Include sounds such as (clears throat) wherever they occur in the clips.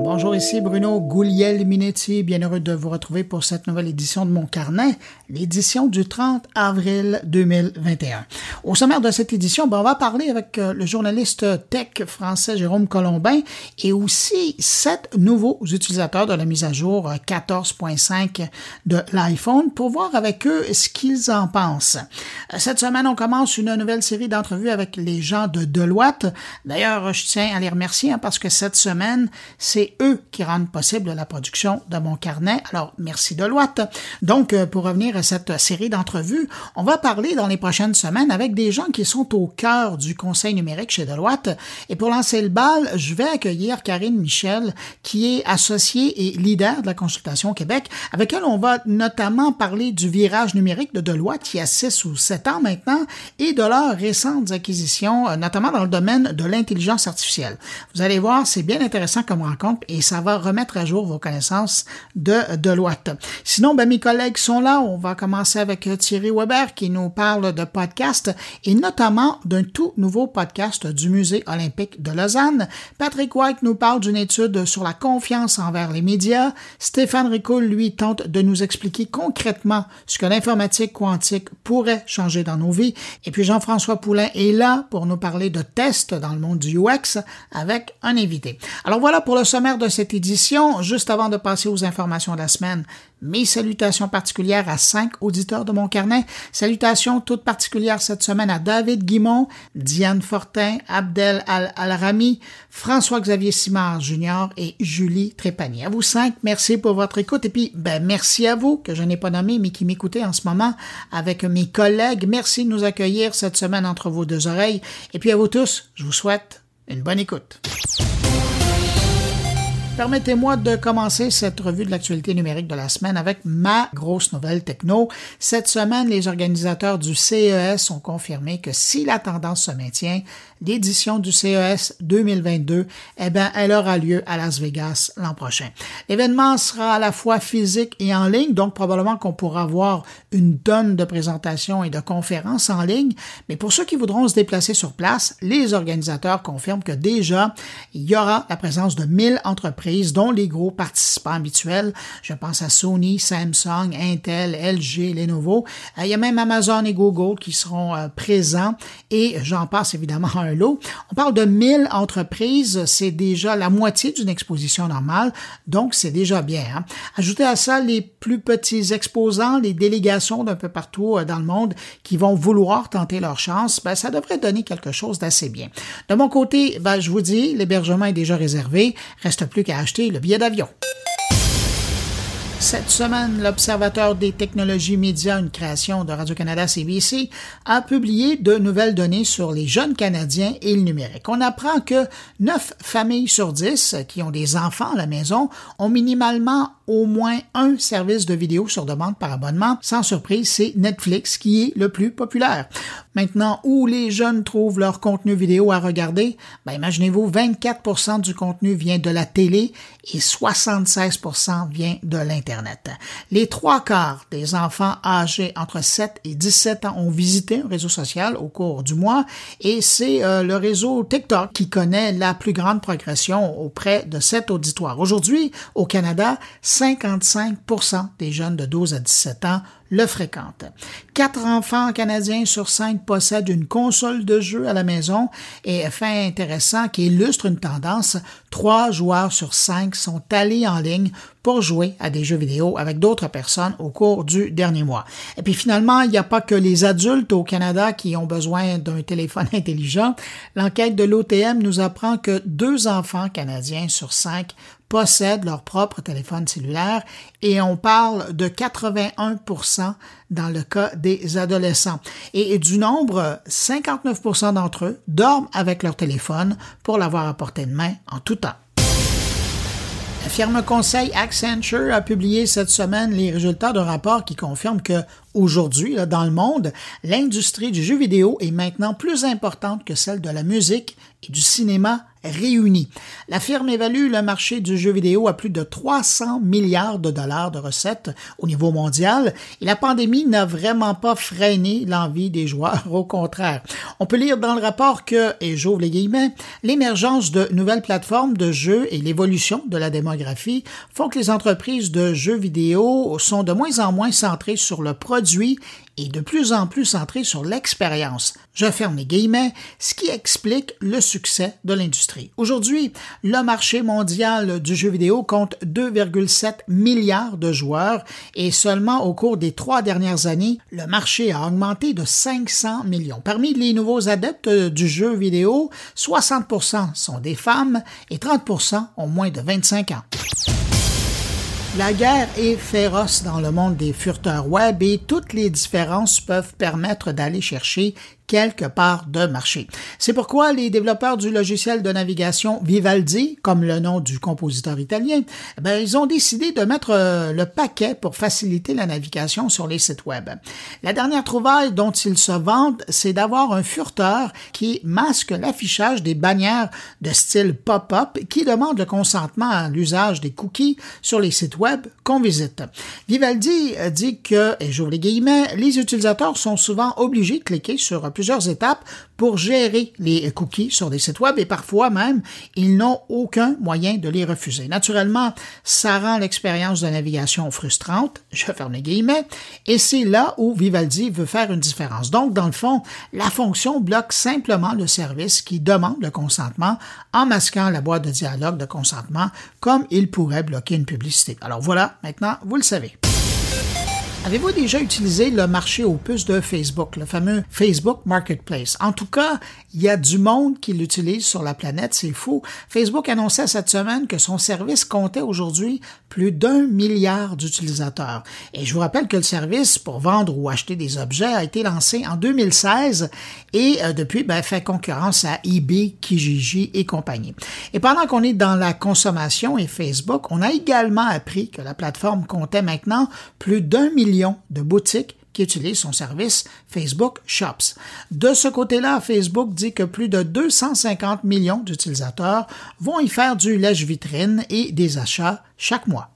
Bonjour, ici Bruno Gouliel-Minetti. Bien heureux de vous retrouver pour cette nouvelle édition de mon carnet, l'édition du 30 avril 2021. Au sommaire de cette édition, ben, on va parler avec euh, le journaliste tech français Jérôme Colombin et aussi sept nouveaux utilisateurs de la mise à jour 14.5 de l'iPhone pour voir avec eux ce qu'ils en pensent. Euh, cette semaine, on commence une nouvelle série d'entrevues avec les gens de Deloitte. D'ailleurs, je tiens à les remercier hein, parce que cette semaine, c'est eux qui rendent possible la production de mon carnet. Alors, merci Deloitte. Donc, euh, pour revenir à cette série d'entrevues, on va parler dans les prochaines semaines avec des gens qui sont au cœur du conseil numérique chez Deloitte. Et pour lancer le bal, je vais accueillir Karine Michel, qui est associée et leader de la consultation Québec, avec elle on va notamment parler du virage numérique de Deloitte qui a 6 ou 7 ans maintenant et de leurs récentes acquisitions, euh, notamment dans le domaine de l'intelligence artificielle. Vous allez voir, c'est bien intéressant comme rencontre et ça va remettre à jour vos connaissances de Deloitte. Sinon, ben, mes collègues sont là. On va commencer avec Thierry Weber qui nous parle de podcast et notamment d'un tout nouveau podcast du Musée olympique de Lausanne. Patrick White nous parle d'une étude sur la confiance envers les médias. Stéphane Ricoul, lui, tente de nous expliquer concrètement ce que l'informatique quantique pourrait changer dans nos vies. Et puis Jean-François Poulain est là pour nous parler de tests dans le monde du UX avec un invité. Alors voilà pour le sommet de cette édition, juste avant de passer aux informations de la semaine, mes salutations particulières à cinq auditeurs de mon carnet. Salutations toutes particulières cette semaine à David Guimont, Diane Fortin, Abdel Al-Alrami, François-Xavier Simard Jr. et Julie Trépanier. À vous cinq, merci pour votre écoute. Et puis, ben, merci à vous, que je n'ai pas nommé, mais qui m'écoutez en ce moment avec mes collègues. Merci de nous accueillir cette semaine entre vos deux oreilles. Et puis à vous tous, je vous souhaite une bonne écoute. Permettez-moi de commencer cette revue de l'actualité numérique de la semaine avec ma grosse nouvelle techno. Cette semaine, les organisateurs du CES ont confirmé que si la tendance se maintient, l'édition du CES 2022, eh bien, elle aura lieu à Las Vegas l'an prochain. L'événement sera à la fois physique et en ligne, donc probablement qu'on pourra voir une tonne de présentations et de conférences en ligne, mais pour ceux qui voudront se déplacer sur place, les organisateurs confirment que déjà, il y aura la présence de 1000 entreprises, dont les gros participants habituels. Je pense à Sony, Samsung, Intel, LG, Lenovo. Euh, il y a même Amazon et Google qui seront euh, présents et j'en passe évidemment (laughs) un On parle de 1000 entreprises, c'est déjà la moitié d'une exposition normale, donc c'est déjà bien. Hein. Ajoutez à ça les plus petits exposants, les délégations d'un peu partout euh, dans le monde qui vont vouloir tenter leur chance, ben, ça devrait donner quelque chose d'assez bien. De mon côté, ben, je vous dis, l'hébergement est déjà réservé, reste plus qu'à acheter le billet d'avion. Cette semaine, l'Observateur des technologies médias, une création de Radio-Canada CBC, a publié de nouvelles données sur les jeunes Canadiens et le numérique. On apprend que 9 familles sur 10 qui ont des enfants à la maison ont minimalement au moins un service de vidéo sur demande par abonnement. Sans surprise, c'est Netflix qui est le plus populaire. Maintenant, où les jeunes trouvent leur contenu vidéo à regarder, ben, imaginez-vous, 24% du contenu vient de la télé et 76% vient de l'Internet. Les trois quarts des enfants âgés entre 7 et 17 ans ont visité un réseau social au cours du mois et c'est euh, le réseau TikTok qui connaît la plus grande progression auprès de cet auditoire. Aujourd'hui, au Canada, 55% des jeunes de 12 à 17 ans le fréquentent. Quatre enfants canadiens sur cinq possèdent une console de jeu à la maison et fait intéressant qui illustre une tendance, trois joueurs sur cinq sont allés en ligne pour jouer à des jeux vidéo avec d'autres personnes au cours du dernier mois. Et puis finalement, il n'y a pas que les adultes au Canada qui ont besoin d'un téléphone (laughs) intelligent. L'enquête de l'OTM nous apprend que deux enfants canadiens sur cinq possèdent leur propre téléphone cellulaire et on parle de 81% dans le cas des adolescents. Et du nombre, 59% d'entre eux dorment avec leur téléphone pour l'avoir à portée de main en tout temps. La firme conseil Accenture a publié cette semaine les résultats d'un rapport qui confirme que aujourd'hui, dans le monde, l'industrie du jeu vidéo est maintenant plus importante que celle de la musique et du cinéma réunis. La firme évalue le marché du jeu vidéo à plus de 300 milliards de dollars de recettes au niveau mondial et la pandémie n'a vraiment pas freiné l'envie des joueurs, (laughs) au contraire. On peut lire dans le rapport que, et j'ouvre les guillemets, l'émergence de nouvelles plateformes de jeux et l'évolution de la démographie font que les entreprises de jeux vidéo sont de moins en moins centrées sur le produit et de plus en plus centrées sur l'expérience. Je ferme les guillemets, ce qui explique le succès de l'industrie. Aujourd'hui, le marché mondial du jeu vidéo compte 2,7 milliards de joueurs et seulement au cours des trois dernières années, le marché a augmenté de 500 millions. Parmi les nouveaux adeptes du jeu vidéo, 60% sont des femmes et 30% ont moins de 25 ans. La guerre est féroce dans le monde des furteurs web et toutes les différences peuvent permettre d'aller chercher quelque part de marché. C'est pourquoi les développeurs du logiciel de navigation Vivaldi, comme le nom du compositeur italien, ben, ils ont décidé de mettre euh, le paquet pour faciliter la navigation sur les sites web. La dernière trouvaille dont ils se vantent, c'est d'avoir un furteur qui masque l'affichage des bannières de style pop-up qui demande le consentement à l'usage des cookies sur les sites web qu'on visite. Vivaldi dit que, et j'ouvre les guillemets, les utilisateurs sont souvent obligés de cliquer sur plusieurs étapes pour gérer les cookies sur des sites web et parfois même, ils n'ont aucun moyen de les refuser. Naturellement, ça rend l'expérience de navigation frustrante, je ferme les guillemets, et c'est là où Vivaldi veut faire une différence. Donc, dans le fond, la fonction bloque simplement le service qui demande le consentement en masquant la boîte de dialogue de consentement comme il pourrait bloquer une publicité. Alors voilà, maintenant, vous le savez. Avez-vous déjà utilisé le marché aux puces de Facebook, le fameux Facebook Marketplace? En tout cas, il y a du monde qui l'utilise sur la planète, c'est fou. Facebook annonçait cette semaine que son service comptait aujourd'hui plus d'un milliard d'utilisateurs. Et je vous rappelle que le service pour vendre ou acheter des objets a été lancé en 2016 et euh, depuis ben, fait concurrence à eBay, Kijiji et compagnie. Et pendant qu'on est dans la consommation et Facebook, on a également appris que la plateforme comptait maintenant plus d'un milliard de boutiques qui utilisent son service Facebook Shops. De ce côté-là, Facebook dit que plus de 250 millions d'utilisateurs vont y faire du lèche-vitrine et des achats chaque mois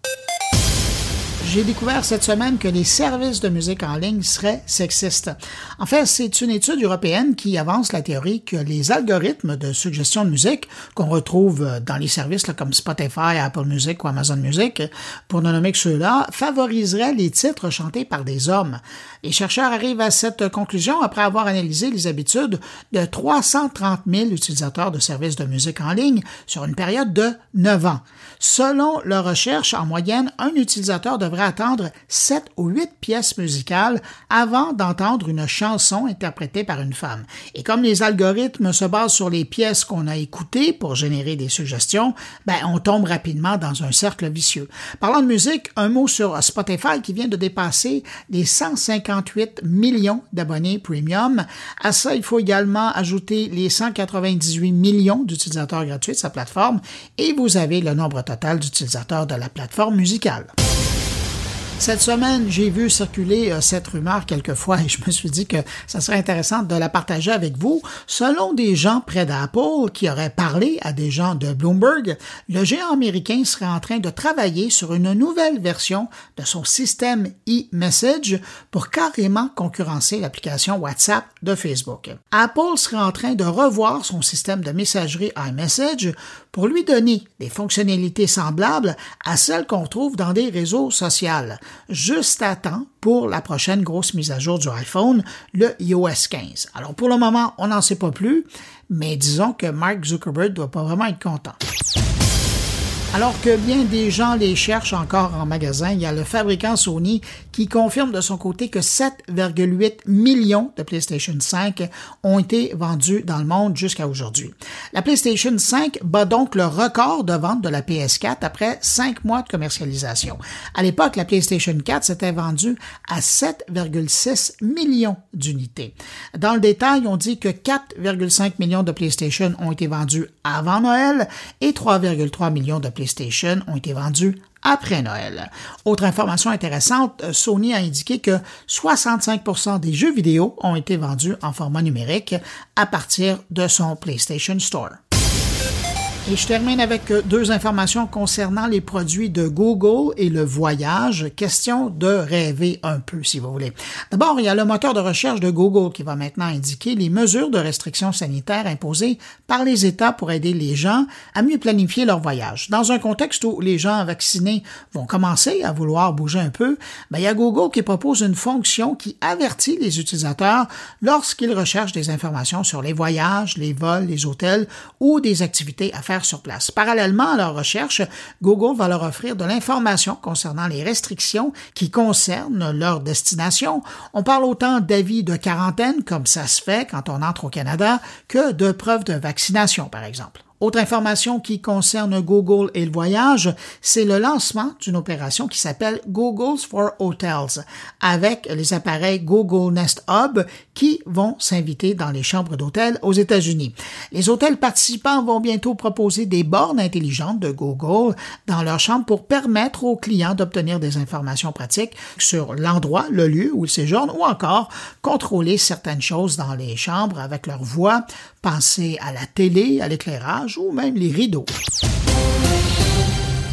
j'ai découvert cette semaine que les services de musique en ligne seraient sexistes. En fait, c'est une étude européenne qui avance la théorie que les algorithmes de suggestion de musique qu'on retrouve dans les services comme Spotify, Apple Music ou Amazon Music, pour ne nommer que ceux-là, favoriseraient les titres chantés par des hommes. Les chercheurs arrivent à cette conclusion après avoir analysé les habitudes de 330 000 utilisateurs de services de musique en ligne sur une période de 9 ans. Selon leur recherche, en moyenne, un utilisateur devrait attendre sept ou huit pièces musicales avant d'entendre une chanson interprétée par une femme. Et comme les algorithmes se basent sur les pièces qu'on a écoutées pour générer des suggestions, ben, on tombe rapidement dans un cercle vicieux. Parlant de musique, un mot sur Spotify qui vient de dépasser les 158 millions d'abonnés premium. À ça, il faut également ajouter les 198 millions d'utilisateurs gratuits de sa plateforme et vous avez le nombre total d'utilisateurs de la plateforme musicale. Cette semaine, j'ai vu circuler euh, cette rumeur quelquefois et je me suis dit que ça serait intéressant de la partager avec vous. Selon des gens près d'Apple qui auraient parlé à des gens de Bloomberg, le géant américain serait en train de travailler sur une nouvelle version de son système e-message pour carrément concurrencer l'application WhatsApp de Facebook. Apple serait en train de revoir son système de messagerie iMessage pour lui donner des fonctionnalités semblables à celles qu'on trouve dans des réseaux sociaux, juste à temps pour la prochaine grosse mise à jour du iPhone, le iOS 15. Alors pour le moment, on n'en sait pas plus, mais disons que Mark Zuckerberg doit pas vraiment être content. Alors que bien des gens les cherchent encore en magasin, il y a le fabricant Sony qui confirme de son côté que 7,8 millions de PlayStation 5 ont été vendus dans le monde jusqu'à aujourd'hui. La PlayStation 5 bat donc le record de vente de la PS4 après cinq mois de commercialisation. À l'époque, la PlayStation 4 s'était vendue à 7,6 millions d'unités. Dans le détail, on dit que 4,5 millions de PlayStation ont été vendus avant Noël et 3,3 millions de PlayStation PlayStation ont été vendus après Noël. Autre information intéressante, Sony a indiqué que 65% des jeux vidéo ont été vendus en format numérique à partir de son PlayStation Store. Et je termine avec euh, deux informations concernant les produits de Google et le voyage. Question de rêver un peu, si vous voulez. D'abord, il y a le moteur de recherche de Google qui va maintenant indiquer les mesures de restrictions sanitaires imposées par les États pour aider les gens à mieux planifier leur voyage. Dans un contexte où les gens vaccinés vont commencer à vouloir bouger un peu, ben, il y a Google qui propose une fonction qui avertit les utilisateurs lorsqu'ils recherchent des informations sur les voyages, les vols, les hôtels ou des activités à faire Parallèlement à leur recherche, Google va leur offrir de l'information concernant les restrictions qui concernent leur destination. On parle autant d'avis de quarantaine, comme ça se fait quand on entre au Canada, que de preuves de vaccination, par exemple. Autre information qui concerne Google et le voyage, c'est le lancement d'une opération qui s'appelle Google's for Hotels avec les appareils Google Nest Hub qui vont s'inviter dans les chambres d'hôtels aux États-Unis. Les hôtels participants vont bientôt proposer des bornes intelligentes de Google dans leurs chambres pour permettre aux clients d'obtenir des informations pratiques sur l'endroit, le lieu où ils séjournent ou encore contrôler certaines choses dans les chambres avec leur voix, penser à la télé, à l'éclairage ou même les rideaux.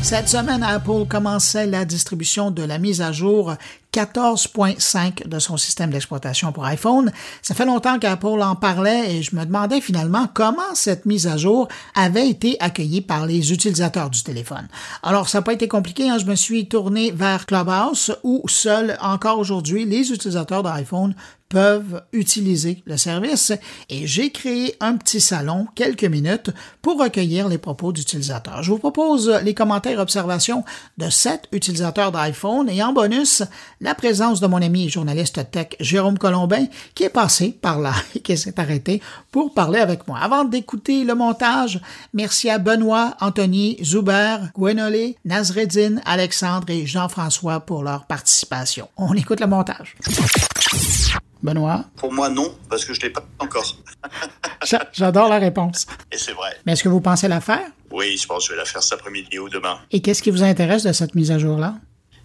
Cette semaine, Apple commençait la distribution de la mise à jour 14.5 de son système d'exploitation pour iPhone. Ça fait longtemps qu'Apple en parlait et je me demandais finalement comment cette mise à jour avait été accueillie par les utilisateurs du téléphone. Alors, ça n'a pas été compliqué. Hein. Je me suis tourné vers Clubhouse où seuls encore aujourd'hui les utilisateurs d'iPhone peuvent utiliser le service et j'ai créé un petit salon quelques minutes pour recueillir les propos d'utilisateurs. Je vous propose les commentaires et observations de sept utilisateurs d'iPhone et en bonus, la présence de mon ami et journaliste tech Jérôme Colombin qui est passé par là (laughs) et qui s'est arrêté pour parler avec moi. Avant d'écouter le montage, merci à Benoît, Anthony, Zuber, Gwenolé, Nazreddin, Alexandre et Jean-François pour leur participation. On écoute le montage. Benoît? Pour moi, non, parce que je ne l'ai pas encore. (laughs) J'adore la réponse. Et c'est vrai. Mais est-ce que vous pensez la faire? Oui, je pense que je vais la faire cet après-midi ou demain. Et qu'est-ce qui vous intéresse de cette mise à jour-là?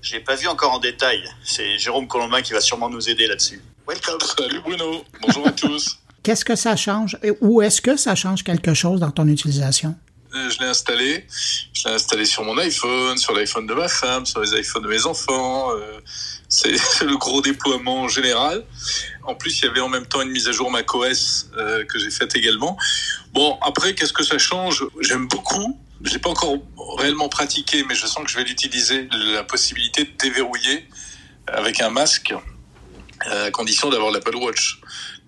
Je ne l'ai pas vu encore en détail. C'est Jérôme Colombin qui va sûrement nous aider là-dessus. Welcome. Salut Bruno. Bonjour à (laughs) tous. Qu'est-ce que ça change? Ou est-ce que ça change quelque chose dans ton utilisation? Euh, je l'ai installé. Je l'ai installé sur mon iPhone, sur l'iPhone de ma femme, sur les iPhones de mes enfants. Euh, c'est (laughs) le gros déploiement général. En plus, il y avait en même temps une mise à jour macOS euh, que j'ai faite également. Bon, après, qu'est-ce que ça change? J'aime beaucoup. Je l'ai pas encore réellement pratiqué, mais je sens que je vais l'utiliser. La possibilité de déverrouiller avec un masque, à condition d'avoir l'Apple Watch.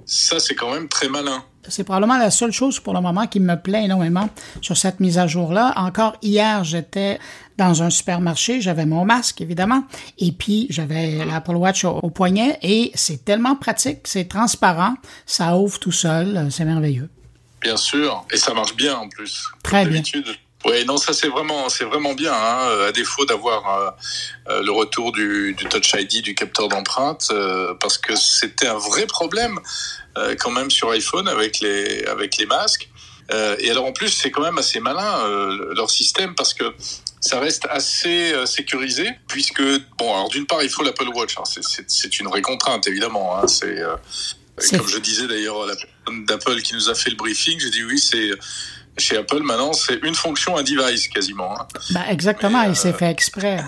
Ça, c'est quand même très malin. C'est probablement la seule chose pour le moment qui me plaît énormément sur cette mise à jour-là. Encore hier, j'étais dans un supermarché, j'avais mon masque, évidemment, et puis j'avais l'Apple Watch au, poignet, et c'est tellement pratique, c'est transparent, ça ouvre tout seul, c'est merveilleux. Bien sûr, et ça marche bien en plus. Très bien. Oui, non, ça c'est vraiment, c'est vraiment bien. Hein, à défaut d'avoir euh, euh, le retour du, du, Touch ID, du capteur d'empreinte, euh, parce que c'était un vrai problème quand même sur iPhone avec les avec les masques. et alors en plus, c'est quand même assez malin leur système parce que ça reste assez sécurisé puisque bon, alors d'une part, il faut l'Apple Watch. Hein, c'est une vraie contrainte évidemment. Hein, c'est comme je disais d'ailleurs à la personne d'Apple qui nous a fait le briefing, j'ai dit oui, c'est chez Apple, maintenant, c'est une fonction, un device quasiment. Hein. Bah, exactement, il s'est euh, fait exprès.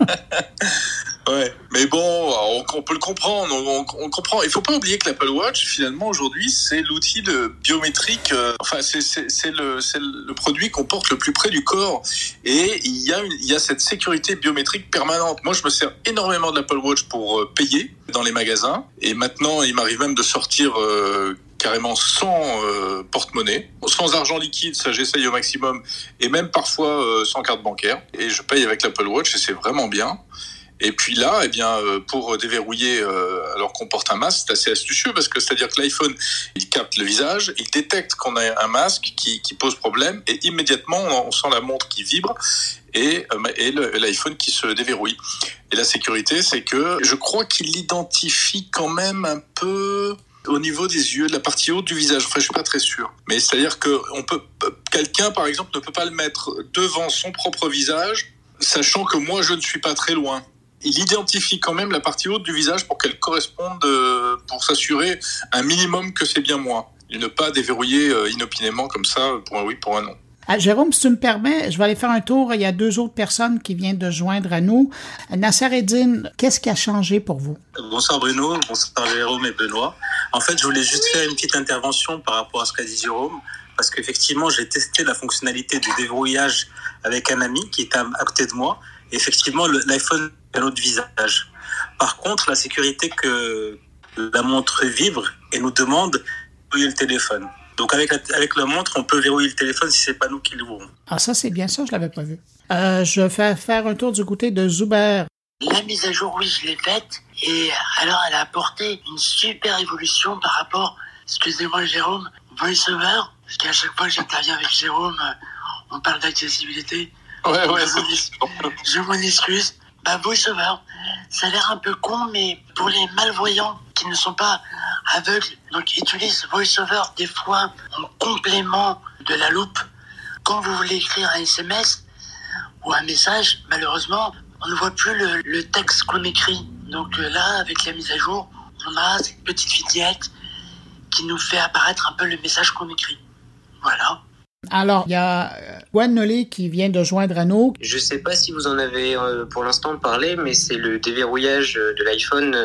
(laughs) ouais, mais bon, on, peut le comprendre. On, comprend. Il faut pas oublier que l'Apple Watch, finalement, aujourd'hui, c'est l'outil de biométrique. Euh, enfin, c'est le, le produit qu'on porte le plus près du corps, et il y a il y a cette sécurité biométrique permanente. Moi, je me sers énormément de l'Apple Watch pour euh, payer dans les magasins, et maintenant, il m'arrive même de sortir carrément sans euh, porte-monnaie, sans argent liquide, ça j'essaye au maximum, et même parfois euh, sans carte bancaire. Et je paye avec l'Apple Watch et c'est vraiment bien. Et puis là, eh bien, euh, pour déverrouiller alors qu'on porte un masque, c'est assez astucieux parce que c'est-à-dire que l'iPhone, il capte le visage, il détecte qu'on a un masque qui, pose problème et immédiatement on sent la montre qui vibre et, et l'iPhone qui se déverrouille. Et la sécurité, c'est que je crois qu'il l'identifie quand même un peu au niveau des yeux, de la partie haute du visage. Enfin, je suis pas très sûr. Mais c'est-à-dire que on peut, quelqu'un, par exemple, ne peut pas le mettre devant son propre visage, sachant que moi, je ne suis pas très loin. Il identifie quand même la partie haute du visage pour qu'elle corresponde, euh, pour s'assurer un minimum que c'est bien moi. Et ne pas déverrouiller euh, inopinément comme ça pour un oui, pour un non. Ah, Jérôme, si tu me permets, je vais aller faire un tour. Il y a deux autres personnes qui viennent de joindre à nous. Nasser Eddine, qu'est-ce qui a changé pour vous? Bonsoir Bruno, bonsoir Jérôme et Benoît. En fait, je voulais juste faire une petite intervention par rapport à ce qu'a dit Jérôme, parce qu'effectivement, j'ai testé la fonctionnalité du déverrouillage avec un ami qui était à côté de moi. Effectivement, l'iPhone a un autre visage. Par contre, la sécurité que la montre vibre et nous demande de le téléphone. Donc avec la, avec la montre, on peut verrouiller le téléphone si c'est pas nous qui l'ouvrons. Ah ça c'est bien ça, je l'avais pas vu. Euh, je vais faire un tour du côté de Zuber. La mise à jour, oui, je l'ai faite. Et alors, elle a apporté une super évolution par rapport, excusez-moi Jérôme, VoiceOver. Parce qu'à chaque fois que j'interviens avec Jérôme, on parle d'accessibilité. Ouais, ouais, je m'en excuse. Bah, VoiceOver, ça a l'air un peu con, mais pour les malvoyants qui ne sont pas aveugles, donc utilisent VoiceOver des fois en complément de la loupe. Quand vous voulez écrire un SMS ou un message, malheureusement, on ne voit plus le, texte qu'on écrit. Donc euh, là, avec la mise à jour, on a cette petite vignette qui nous fait apparaître un peu le message qu'on écrit. Voilà. Alors, il y a euh, Gwen Nolly qui vient de joindre à nous. Je ne sais pas si vous en avez euh, pour l'instant parlé, mais c'est le déverrouillage de l'iPhone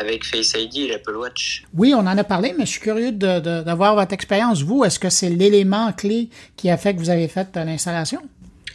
avec Face ID et l'Apple Watch. Oui, on en a parlé, mais je suis curieux d'avoir votre expérience. Vous, est-ce que c'est l'élément clé qui a fait que vous avez fait l'installation?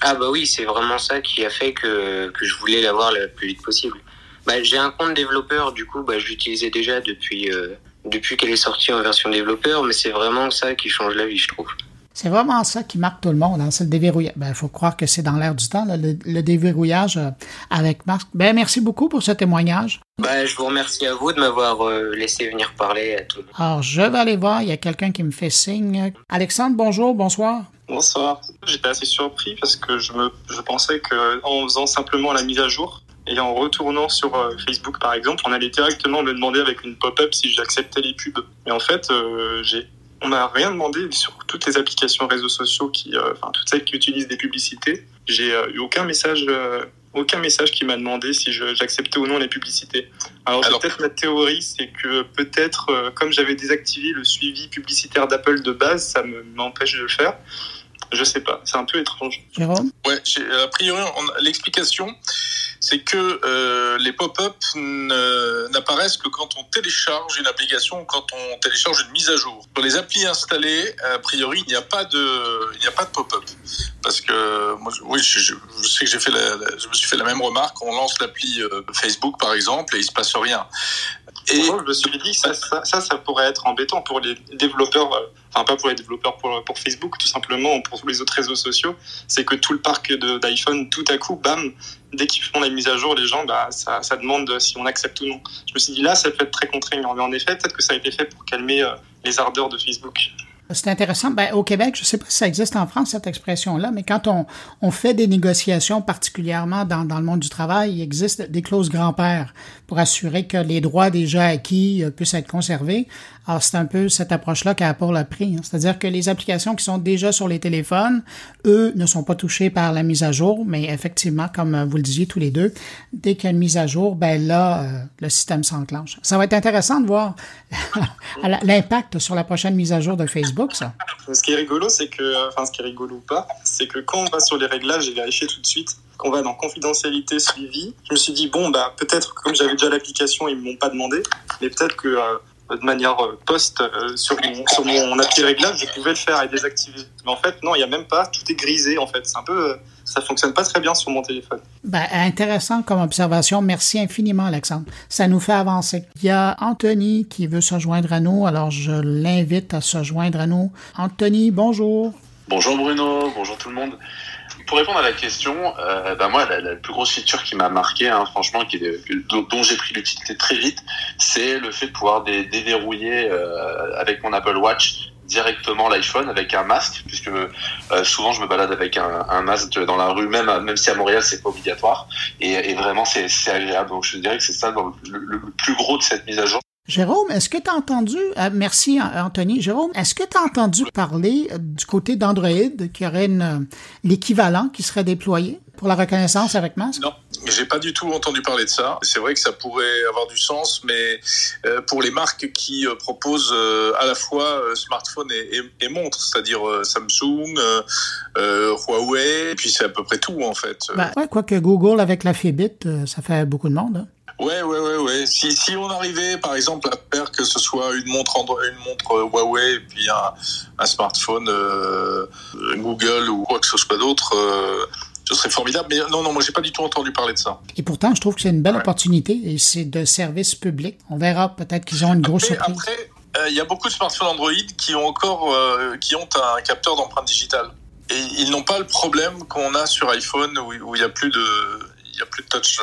Ah bah oui, c'est vraiment ça qui a fait que, que je voulais l'avoir le plus vite possible. Bah, j'ai un compte développeur, du coup, bah, je l'utilisais déjà depuis, euh, depuis qu'elle est sortie en version développeur, mais c'est vraiment ça qui change la vie, je trouve. C'est vraiment ça qui marque tout le monde, hein, c'est le déverrouillage. Ben, il faut croire que c'est dans l'air du temps, le, déverrouillage euh, avec Marc. Ben, merci beaucoup pour ce témoignage. Ben, je vous remercie à vous de m'avoir euh, laissé venir parler à tout le monde. Alors, je vais aller voir, il y a quelqu'un qui me fait signe. Alexandre, bonjour, bonsoir. Bonsoir. J'étais assez surpris parce que je, me, je pensais qu'en faisant simplement la mise à jour et en retournant sur euh, Facebook par exemple, on allait directement me demander avec une pop-up si j'acceptais les pubs. Mais en fait, j'ai on m'a rien demandé sur toutes les applications réseaux sociaux qui, euh, enfin toutes celles qui utilisent des publicités. J'ai euh, eu aucun message, euh, aucun message qui m'a demandé si j'acceptais ou non les publicités. Alors, peut-être ma théorie, c'est que peut-être comme j'avais désactivé le suivi publicitaire d'Apple de base, ça m'empêche de le faire. Je sais pas, c'est un peu étrange. Jérôme Ouais, a priori, l'explication, c'est que euh, les pop-up n'apparaissent que quand on télécharge une application ou quand on télécharge une mise à jour. Pour les applis installées, a priori, il n'y a pas de, il n'y a pas de pop-up. Parce que, moi, oui, je, sais que j'ai fait la, je me suis fait la même remarque. On lance l'appli euh, Facebook, par exemple, et il se passe rien. Et moi, je me suis dit, ça, ça, ça, ça, pourrait être embêtant pour les développeurs, euh, enfin pas pour les développeurs, pour, pour Facebook, tout simplement, pour tous les autres réseaux sociaux. C'est que tout le parc d'iPhone, tout à coup, bam, dès qu'ils font la mise à jour, les gens, bah, ça, ça demande si on accepte ou non. Je me suis dit, là, ça peut être très contraignant. Mais en effet, peut-être que ça a été fait pour calmer euh, les ardeurs de Facebook. C'est intéressant. Ben, au Québec, je ne sais pas si ça existe en France, cette expression-là, mais quand on, on, fait des négociations, particulièrement dans, dans, le monde du travail, il existe des clauses grand-père pour assurer que les droits déjà acquis euh, puissent être conservés. Alors, c'est un peu cette approche-là qu'Apple a pris. Hein. C'est-à-dire que les applications qui sont déjà sur les téléphones, eux, ne sont pas touchés par la mise à jour, mais effectivement, comme vous le disiez tous les deux, dès qu'il y a une mise à jour, ben là, euh, le système s'enclenche. Ça va être intéressant de voir (laughs) l'impact sur la prochaine mise à jour de Facebook. Ce qui est rigolo, c'est que, enfin, ce qui est rigolo ou pas, c'est que quand on va sur les réglages, j'ai vérifié tout de suite, qu'on va dans confidentialité suivi, je me suis dit, bon, bah, peut-être, comme j'avais déjà l'application, ils m'ont pas demandé, mais peut-être que, euh, de manière euh, post euh, sur, mon, sur mon appli réglable, je pouvais le faire et désactiver. Mais en fait, non, il n'y a même pas, tout est grisé en fait. C'est un peu, euh, ça fonctionne pas très bien sur mon téléphone. Ben, intéressant comme observation. Merci infiniment, Alexandre. Ça nous fait avancer. Il y a Anthony qui veut se joindre à nous, alors je l'invite à se joindre à nous. Anthony, bonjour. Bonjour Bruno, bonjour tout le monde pour répondre à la question, euh, bah moi, la, plus grosse feature qui m'a marqué, hein, franchement, qui dont, j'ai pris l'utilité très vite, c'est le fait de pouvoir déverrouiller euh, avec mon Apple Watch directement l'iPhone avec un masque, puisque euh, souvent je me balade avec un, masque dans la rue, même même si à Montréal c'est pas obligatoire, et, vraiment c'est agréable. Donc je dirais que c'est ça le, plus gros de cette mise à jour. Jérôme, est-ce que tu as entendu, euh, merci Anthony, Jérôme, est-ce que tu as entendu parler euh, du côté d'Android qu'il y aurait euh, l'équivalent qui serait déployé pour la reconnaissance avec masque? Non, j'ai pas du tout entendu parler de ça. C'est vrai que ça pourrait avoir du sens, mais euh, pour les marques qui euh, proposent euh, à la fois smartphone et, et, et montre, c'est-à-dire Samsung, Huawei, et puis c'est à peu près tout en fait. Bah, ouais, quoique Google avec la Fitbit, ça fait beaucoup de monde. Hein. Ouais, ouais, ouais, ouais. Si, si on arrivait, par exemple, à faire que ce soit une montre Android, une montre Huawei et puis un, un smartphone euh, Google ou quoi que ce soit d'autre, euh, ce serait formidable. Mais non, non, moi, j'ai pas du tout entendu parler de ça. Et pourtant, je trouve que c'est une belle ouais. opportunité et c'est de service public. On verra peut-être qu'ils ont une grosse après, surprise. Après, il euh, y a beaucoup de smartphones Android qui ont encore, euh, qui ont un capteur d'empreinte digitale. Et ils n'ont pas le problème qu'on a sur iPhone où il n'y a plus de, il y a plus de Touch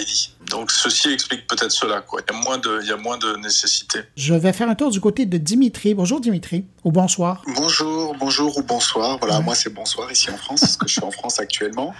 ID. Donc ceci explique peut-être cela. Quoi. Il, y a moins de, il y a moins de nécessité. Je vais faire un tour du côté de Dimitri. Bonjour Dimitri, ou bonsoir. Bonjour, bonjour ou bonsoir. Voilà, ouais. moi c'est bonsoir ici en France, parce que je suis en France actuellement.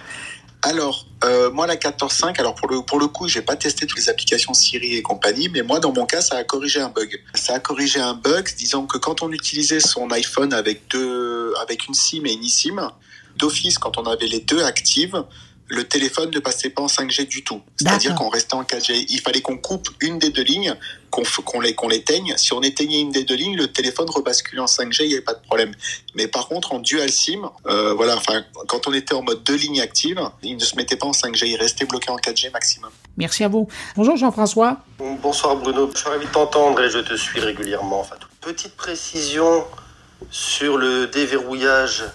Alors, euh, moi la 14.5, alors pour le, pour le coup, j'ai pas testé toutes les applications Siri et compagnie, mais moi dans mon cas, ça a corrigé un bug. Ça a corrigé un bug, disant que quand on utilisait son iPhone avec deux, avec une SIM et une eSIM, d'office, quand on avait les deux actives, le téléphone ne passait pas en 5G du tout. C'est-à-dire qu'on restait en 4G. Il fallait qu'on coupe une des deux lignes, qu'on qu les, qu'on l'éteigne. Si on éteignait une des deux lignes, le téléphone rebasculait en 5G, il n'y avait pas de problème. Mais par contre, en dual SIM, euh, voilà, enfin, quand on était en mode deux lignes actives, il ne se mettait pas en 5G, il restait bloqué en 4G maximum. Merci à vous. Bonjour Jean-François. Bonsoir Bruno. Je suis ravi de t'entendre et je te suis régulièrement. Enfin, petite précision sur le déverrouillage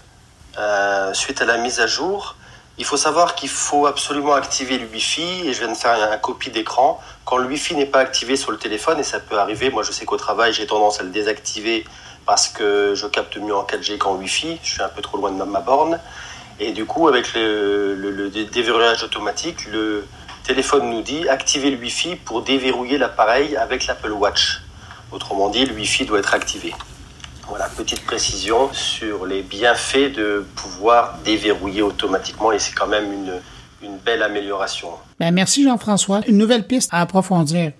euh, suite à la mise à jour. Il faut savoir qu'il faut absolument activer le Wi-Fi et je viens de faire un copie d'écran. Quand le Wi-Fi n'est pas activé sur le téléphone, et ça peut arriver, moi je sais qu'au travail j'ai tendance à le désactiver parce que je capte mieux en 4G qu'en Wi-Fi, je suis un peu trop loin de ma borne. Et du coup, avec le, le, le déverrouillage automatique, le téléphone nous dit activer le Wi-Fi pour déverrouiller l'appareil avec l'Apple Watch. Autrement dit, le Wi-Fi doit être activé. Voilà, petite précision sur les bienfaits de pouvoir déverrouiller automatiquement et c'est quand même une, une belle amélioration. Ben merci Jean-François. Une nouvelle piste à approfondir.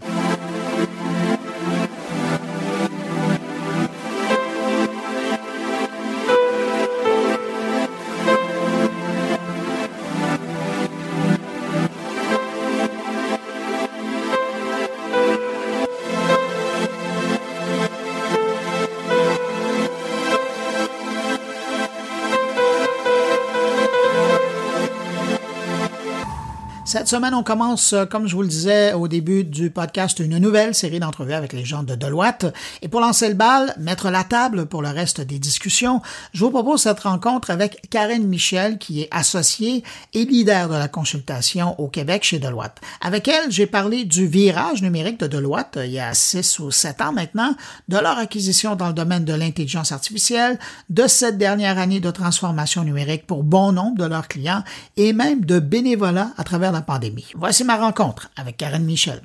Cette semaine, on commence, comme je vous le disais au début du podcast, une nouvelle série d'entrevues avec les gens de Deloitte. Et pour lancer le bal, mettre la table pour le reste des discussions, je vous propose cette rencontre avec Karine Michel, qui est associée et leader de la consultation au Québec chez Deloitte. Avec elle, j'ai parlé du virage numérique de Deloitte il y a six ou sept ans maintenant, de leur acquisition dans le domaine de l'intelligence artificielle, de cette dernière année de transformation numérique pour bon nombre de leurs clients et même de bénévolat à travers la pandémie. Voici ma rencontre avec Karine Michel.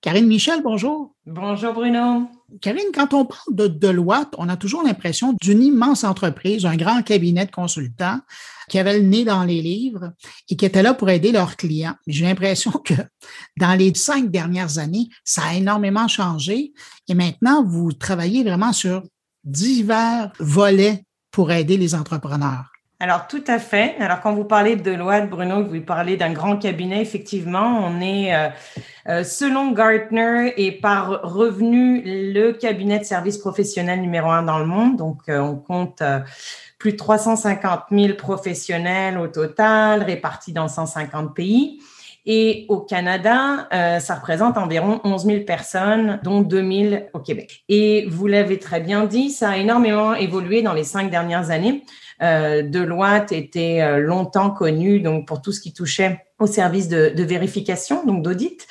Karine Michel, bonjour. Bonjour Bruno. Karine, quand on parle de Deloitte, on a toujours l'impression d'une immense entreprise, un grand cabinet de consultants qui avait le nez dans les livres et qui était là pour aider leurs clients. Mais j'ai l'impression (laughs) que dans les cinq dernières années, ça a énormément changé et maintenant, vous travaillez vraiment sur divers volets pour aider les entrepreneurs. Alors, tout à fait. Alors, quand vous parlez de Deloitte, Bruno, vous parlez d'un grand cabinet, effectivement, on est, euh, euh, selon Gartner et par revenu, le cabinet de services professionnels numéro un dans le monde. Donc, euh, on compte plus de 350 000 professionnels au total, répartis dans 150 pays. Et au Canada, ça représente environ 11 000 personnes, dont 2 000 au Québec. Et vous l'avez très bien dit, ça a énormément évolué dans les cinq dernières années. Euh, Deloitte était euh, longtemps connu donc pour tout ce qui touchait au service de, de vérification, donc d'audit.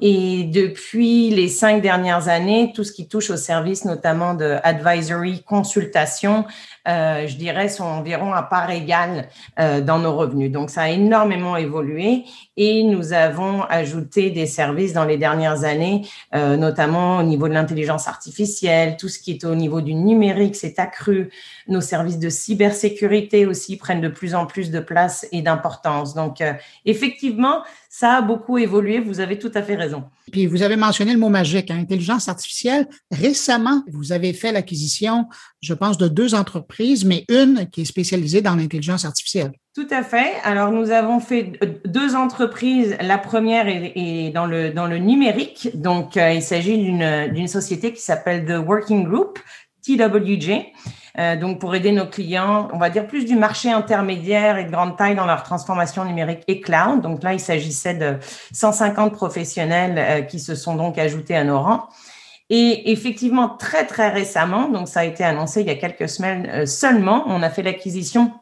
Et depuis les cinq dernières années, tout ce qui touche au service notamment de advisory, consultation, euh, je dirais, sont environ à part égale euh, dans nos revenus. Donc, ça a énormément évolué et nous avons ajouté des services dans les dernières années, euh, notamment au niveau de l'intelligence artificielle, tout ce qui est au niveau du numérique s'est accru. Nos services de cybersécurité aussi prennent de plus en plus de place et d'importance. Donc, euh, effectivement, ça a beaucoup évolué. Vous avez tout à fait raison. Puis vous avez mentionné le mot magique, hein, intelligence artificielle. Récemment, vous avez fait l'acquisition, je pense, de deux entreprises, mais une qui est spécialisée dans l'intelligence artificielle. Tout à fait. Alors, nous avons fait deux entreprises. La première est, dans, le, dans le numérique. Donc, euh, il s'agit d'une société qui s'appelle The Working Group, TWJ. Euh, donc, pour aider nos clients, on va dire plus du marché intermédiaire et de grande taille dans leur transformation numérique et cloud. Donc là, il s'agissait de 150 professionnels euh, qui se sont donc ajoutés à nos rangs. Et effectivement, très, très récemment, donc ça a été annoncé il y a quelques semaines seulement, on a fait l'acquisition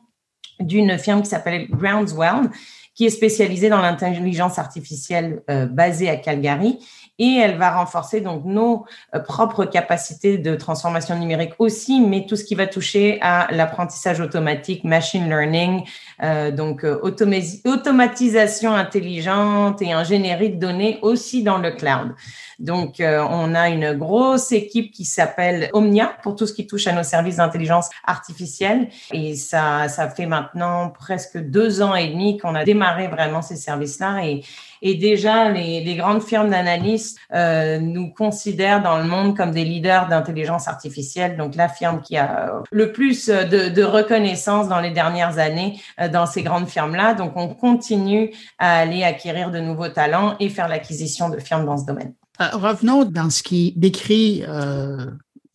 d'une firme qui s'appelle Groundswell, qui est spécialisée dans l'intelligence artificielle euh, basée à Calgary. Et elle va renforcer donc nos euh, propres capacités de transformation numérique aussi, mais tout ce qui va toucher à l'apprentissage automatique, machine learning, euh, donc automatisation intelligente et ingénierie de données aussi dans le cloud. Donc, euh, on a une grosse équipe qui s'appelle Omnia pour tout ce qui touche à nos services d'intelligence artificielle. Et ça, ça fait maintenant presque deux ans et demi qu'on a démarré vraiment ces services-là. Et, et déjà, les, grandes firmes d'analyse euh, nous considèrent dans le monde comme des leaders d'intelligence artificielle. Donc, la firme qui a le plus de, de reconnaissance dans les dernières années euh, dans ces grandes firmes-là. Donc, on continue à aller acquérir de nouveaux talents et faire l'acquisition de firmes dans ce domaine. Euh, revenons dans ce qui décrit euh,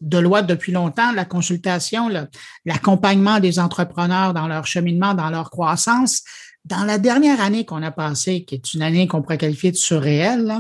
de loi depuis longtemps, la consultation, l'accompagnement des entrepreneurs dans leur cheminement, dans leur croissance. Dans la dernière année qu'on a passée, qui est une année qu'on pourrait qualifier de surréelle,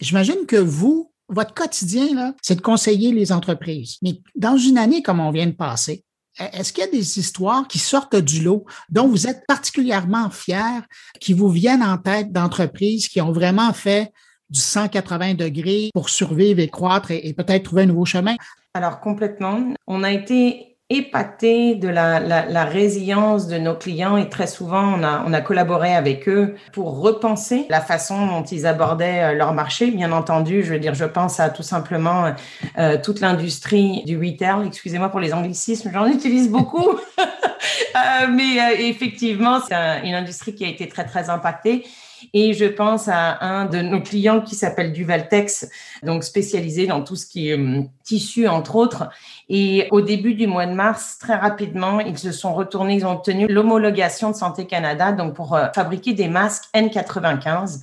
j'imagine que vous, votre quotidien, c'est de conseiller les entreprises. Mais dans une année comme on vient de passer, est-ce qu'il y a des histoires qui sortent du lot dont vous êtes particulièrement fiers, qui vous viennent en tête d'entreprises qui ont vraiment fait du 180 degrés pour survivre et croître et, peut-être trouver un nouveau chemin? Alors complètement. On a été épaté de la, la, la, résilience de nos clients et très souvent on a, on a collaboré avec eux pour repenser la façon dont ils abordaient euh, leur marché. Bien entendu, je veux dire, je pense à tout simplement euh, toute l'industrie du retail. Excusez-moi pour les anglicismes, j'en utilise beaucoup. (laughs) euh, mais euh, effectivement, c'est une industrie qui a été très très impactée. Et je pense à un de nos clients qui s'appelle Duvaltex, donc spécialisé dans tout ce qui est hum, tissu, entre autres. Et au début du mois de mars, très rapidement, ils se sont retournés, ils ont obtenu l'homologation de Santé Canada, donc pour euh, fabriquer des masques N95.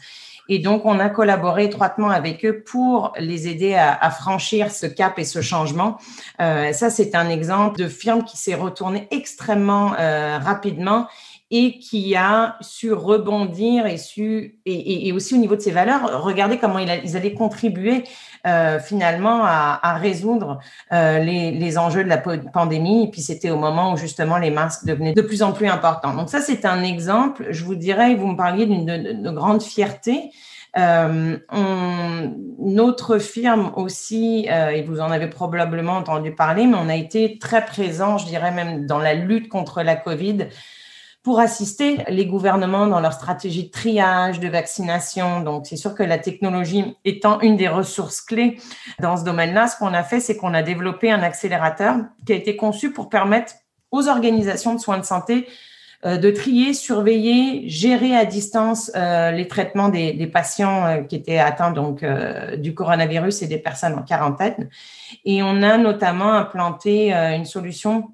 Et donc, on a collaboré étroitement avec eux pour les aider à, franchir ce cap et ce changement. Euh, ça, c'est un exemple de firme qui s'est retournée extrêmement euh, rapidement et qui a su rebondir et su et, aussi au niveau de ses valeurs, regarder comment il ils allaient contribuer euh, finalement à, résoudre euh, les, enjeux de la pandémie. Et puis c'était au moment où justement les masques devenaient de plus en plus importants. Donc ça c'est un exemple. Je vous dirais, vous me parliez d'une grande fierté. Euh, notre firme aussi, et vous en avez probablement entendu parler, mais on a été très présent, je dirais même dans la lutte contre la Covid pour assister les gouvernements dans leur stratégie de triage, de vaccination. Donc, c'est sûr que la technologie étant une des ressources clés dans ce domaine-là, ce qu'on a fait, c'est qu'on a développé un accélérateur qui a été conçu pour permettre aux organisations de soins de santé euh, de trier, surveiller, gérer à distance euh, les traitements des, patients euh, qui étaient atteints donc du coronavirus et des personnes en quarantaine. Et on a notamment implanté une solution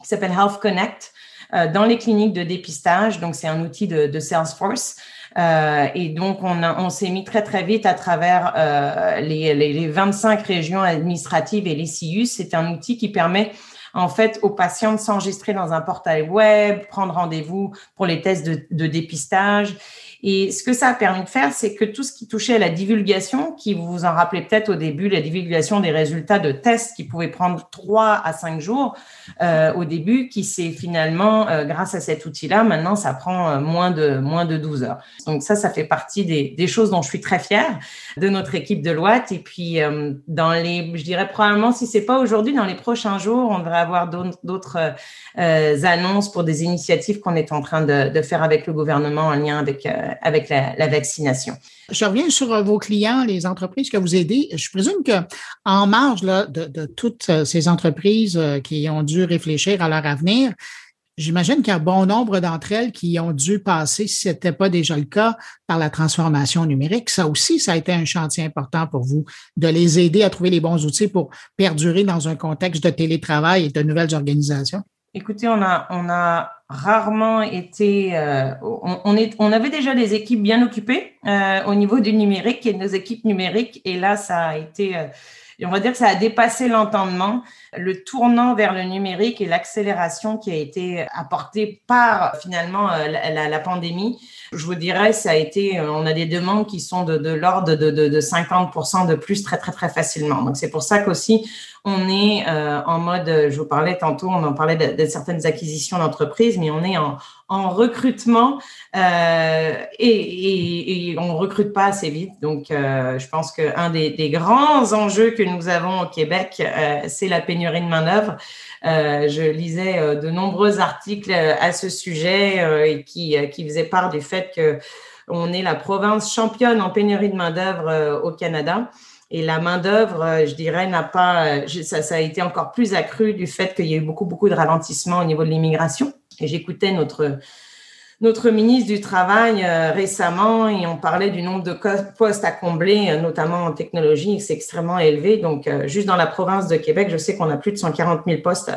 qui s'appelle Health Connect, dans les cliniques de dépistage. Donc, c'est un outil de, de Salesforce. Euh, et donc, on, on s'est mis très, très vite à travers euh, les, les, les, 25 régions administratives et les CIUS. C'est un outil qui permet en fait aux patients de s'enregistrer dans un portail web, prendre rendez-vous pour les tests de, de dépistage et ce que ça a permis de faire, c'est que tout ce qui touchait à la divulgation, qui vous vous en rappelez peut-être au début, la divulgation des résultats de tests qui pouvaient prendre trois à cinq jours euh, au début, qui s'est finalement, euh, grâce à cet outil-là, maintenant, ça prend euh, moins de moins de 12 heures. Donc ça, ça fait partie des, des choses dont je suis très fière de notre équipe de Loit. Et puis euh, dans les, je dirais probablement, si c'est pas aujourd'hui, dans les prochains jours, on devrait avoir d'autres euh, annonces pour des initiatives qu'on est en train de, de, faire avec le gouvernement en lien avec avec la, vaccination. Je reviens sur euh, vos clients, les entreprises que vous aidez. Je présume que en marge là, de, de, toutes euh, ces entreprises euh, qui ont dû réfléchir à leur avenir, J'imagine qu'il y a bon nombre d'entre elles qui ont dû passer, si ce n'était pas déjà le cas, par la transformation numérique. Ça aussi, ça a été un chantier important pour vous, de les aider à trouver les bons outils pour perdurer dans un contexte de télétravail et de nouvelles organisations? Écoutez, on a, rarement été. Euh, on, avait déjà des équipes bien occupées euh, au niveau du numérique et nos équipes numériques. Et là, ça a été. Euh, on va dire que ça a dépassé l'entendement. Le tournant vers le numérique et l'accélération qui a été apportée par finalement la, pandémie, je vous dirais, ça a été, on a des demandes qui sont de, de l'ordre de, de, de 50% de plus très, très, très facilement. Donc, c'est pour ça qu'aussi, on est euh, en mode, je vous parlais tantôt, on en parlait de, certaines acquisitions d'entreprises, mais on est en, recrutement euh, et, on recrute pas assez vite. Donc, euh, je pense qu'un des, des, grands enjeux que nous avons au Québec, c'est la pénurie de main-d'œuvre. je lisais de nombreux articles à ce sujet et qui, qui faisaient part du fait que on est la province championne en pénurie de main-d'œuvre au Canada. Et la main-d'œuvre, euh, je dirais, n'a pas. Euh, ça, a été encore plus accru du fait qu'il y a eu beaucoup, beaucoup de ralentissement au niveau de l'immigration. Et j'écoutais notre notre ministre du Travail euh, récemment et on parlait du nombre de postes à combler, notamment en technologie, c'est extrêmement élevé. Donc, juste dans la province de Québec, je sais qu'on a plus de 140 000 postes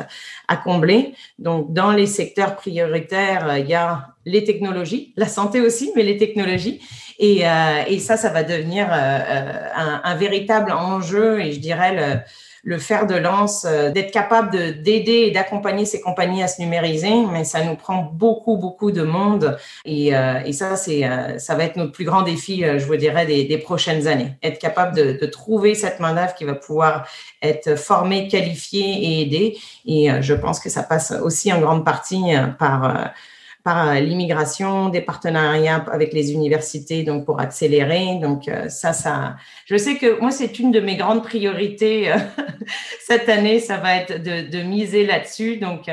à, combler. Donc, dans les secteurs prioritaires, il y a les technologies, la santé aussi, mais les technologies. Et, euh, et ça, ça va devenir euh, euh, un, véritable enjeu et je dirais le, fer de lance, d'être capable d'aider et d'accompagner ces compagnies à se numériser, mais ça nous prend beaucoup, beaucoup de monde. Et, ça, ça va être notre plus grand défi, je vous dirais, des, prochaines années. Être capable de trouver cette main-d'œuvre qui va pouvoir être formée, qualifiée et aidée. Et je pense que ça passe aussi en grande partie par par euh, l'immigration, des partenariats avec les universités, donc pour accélérer. Donc euh, ça, ça, je sais que moi c'est une de mes grandes priorités euh, (laughs) cette année, ça va être de, de miser là-dessus. Donc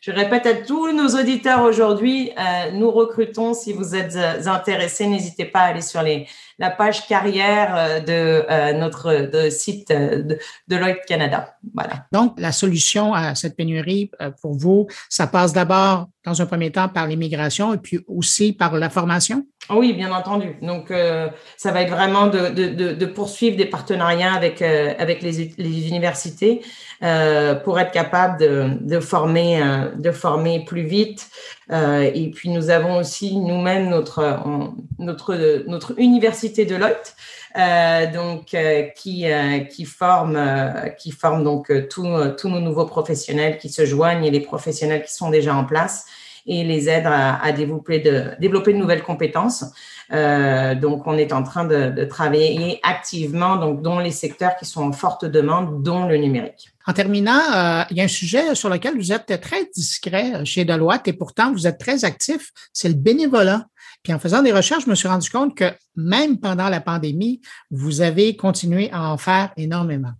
je répète à tous nos auditeurs aujourd'hui, nous recrutons. Si vous êtes intéressés, n'hésitez pas à aller sur les la page carrière euh, de euh, notre de site euh, de Deloitte Canada. Voilà. Donc, la solution à cette pénurie pour vous, ça passe d'abord, dans un premier temps, par l'immigration et puis aussi par la formation? Oui, bien entendu. Donc, ça va être vraiment de, poursuivre des partenariats avec, avec les, universités pour être capable de, former, de former plus vite, euh, et puis nous avons aussi nous-mêmes notre, notre, notre université de Lot, euh, donc euh, qui, qui forme, qui forme donc tous nos nouveaux professionnels qui se joignent et les professionnels qui sont déjà en place et les aide à, développer, de, développer de nouvelles compétences. Euh, donc, on est en train de, travailler activement donc, dans les secteurs qui sont en forte demande, dont le numérique. En terminant, euh, il y a un sujet sur lequel vous êtes très discret chez Deloitte et pourtant vous êtes très actif, c'est le bénévolat. Puis en faisant des recherches, je me suis rendu compte que même pendant la pandémie, vous avez continué à en faire énormément.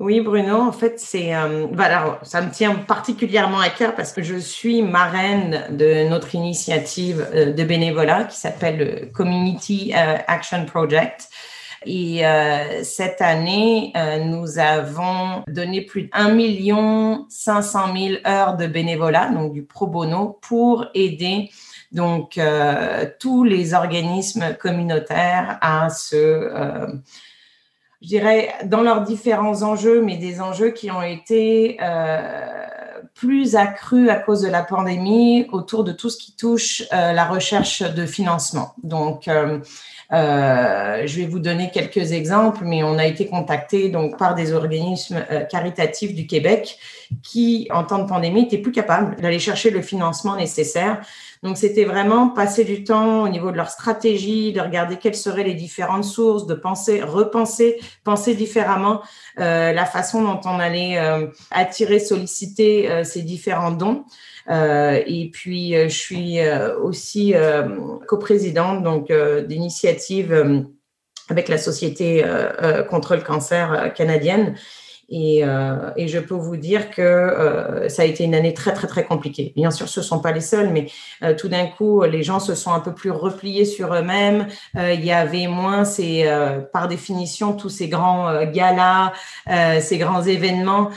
Oui, Bruno, en fait, c'est euh, voilà, ça me tient particulièrement à cœur parce que je suis marraine de notre initiative euh, de bénévolat qui s'appelle le Community euh, Action Project. Et euh, cette année, euh, nous avons donné plus de 1 million 500 000 heures de bénévolat, donc du pro bono, pour aider donc tous les organismes communautaires à se je dirais, dans leurs différents enjeux, mais des enjeux qui ont été euh, plus accrus à cause de la pandémie autour de tout ce qui touche euh, la recherche de financement. Donc, euh, je vais vous donner quelques exemples, mais on a été contacté donc par des organismes caritatifs du Québec qui, en temps de pandémie, étaient plus capables d'aller chercher le financement nécessaire. Donc, c'était vraiment passer du temps au niveau de leur stratégie, de regarder quelles seraient les différentes sources, de penser, repenser, penser différemment euh, la façon dont on allait euh, attirer, solliciter euh, ces différents dons. Euh, et puis, euh, je suis euh, aussi coprésidente donc d'initiative avec la Société contre le cancer canadienne. Et, euh, et, je peux vous dire que euh, ça a été une année très, très, très compliquée. Bien sûr, ce ne sont pas les seuls, mais euh, tout d'un coup, les gens se sont un peu plus repliés sur eux-mêmes. il y avait moins, ces, par définition, tous ces grands galas, ces grands événements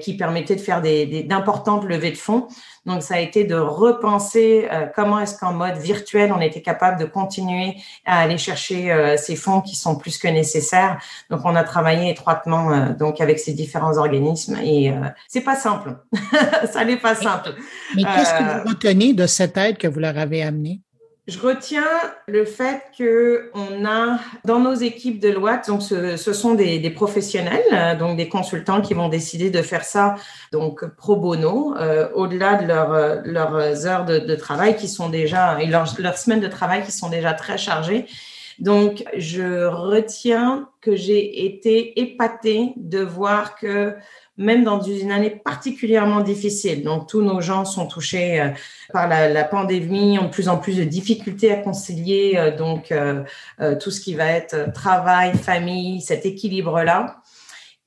qui permettaient de faire d'importantes des, levées de fonds. Donc, ça a été de repenser euh, comment est-ce qu'en mode virtuel, on était capable de continuer à aller chercher euh, ces fonds qui sont plus que nécessaires. Donc, on a travaillé étroitement euh, donc avec ces différents organismes et c'est pas simple. (laughs) ça n'est pas simple. Mais qu'est-ce que vous retenez de cette aide que vous leur avez amenée? Je retiens le fait que on a dans nos équipes de loi, donc ce, sont des, professionnels, euh, donc des consultants qui vont décider de faire ça donc pro bono, euh, au-delà de euh, leurs heures de, travail qui sont déjà et leurs, leurs semaines de travail qui sont déjà très chargées. Donc je retiens que j'ai été épatée de voir que même dans une année particulièrement difficile. Donc, tous nos gens sont touchés euh, par la, pandémie, ont de plus en plus de difficultés à concilier euh, donc euh, tout ce qui va être travail, famille, cet équilibre-là.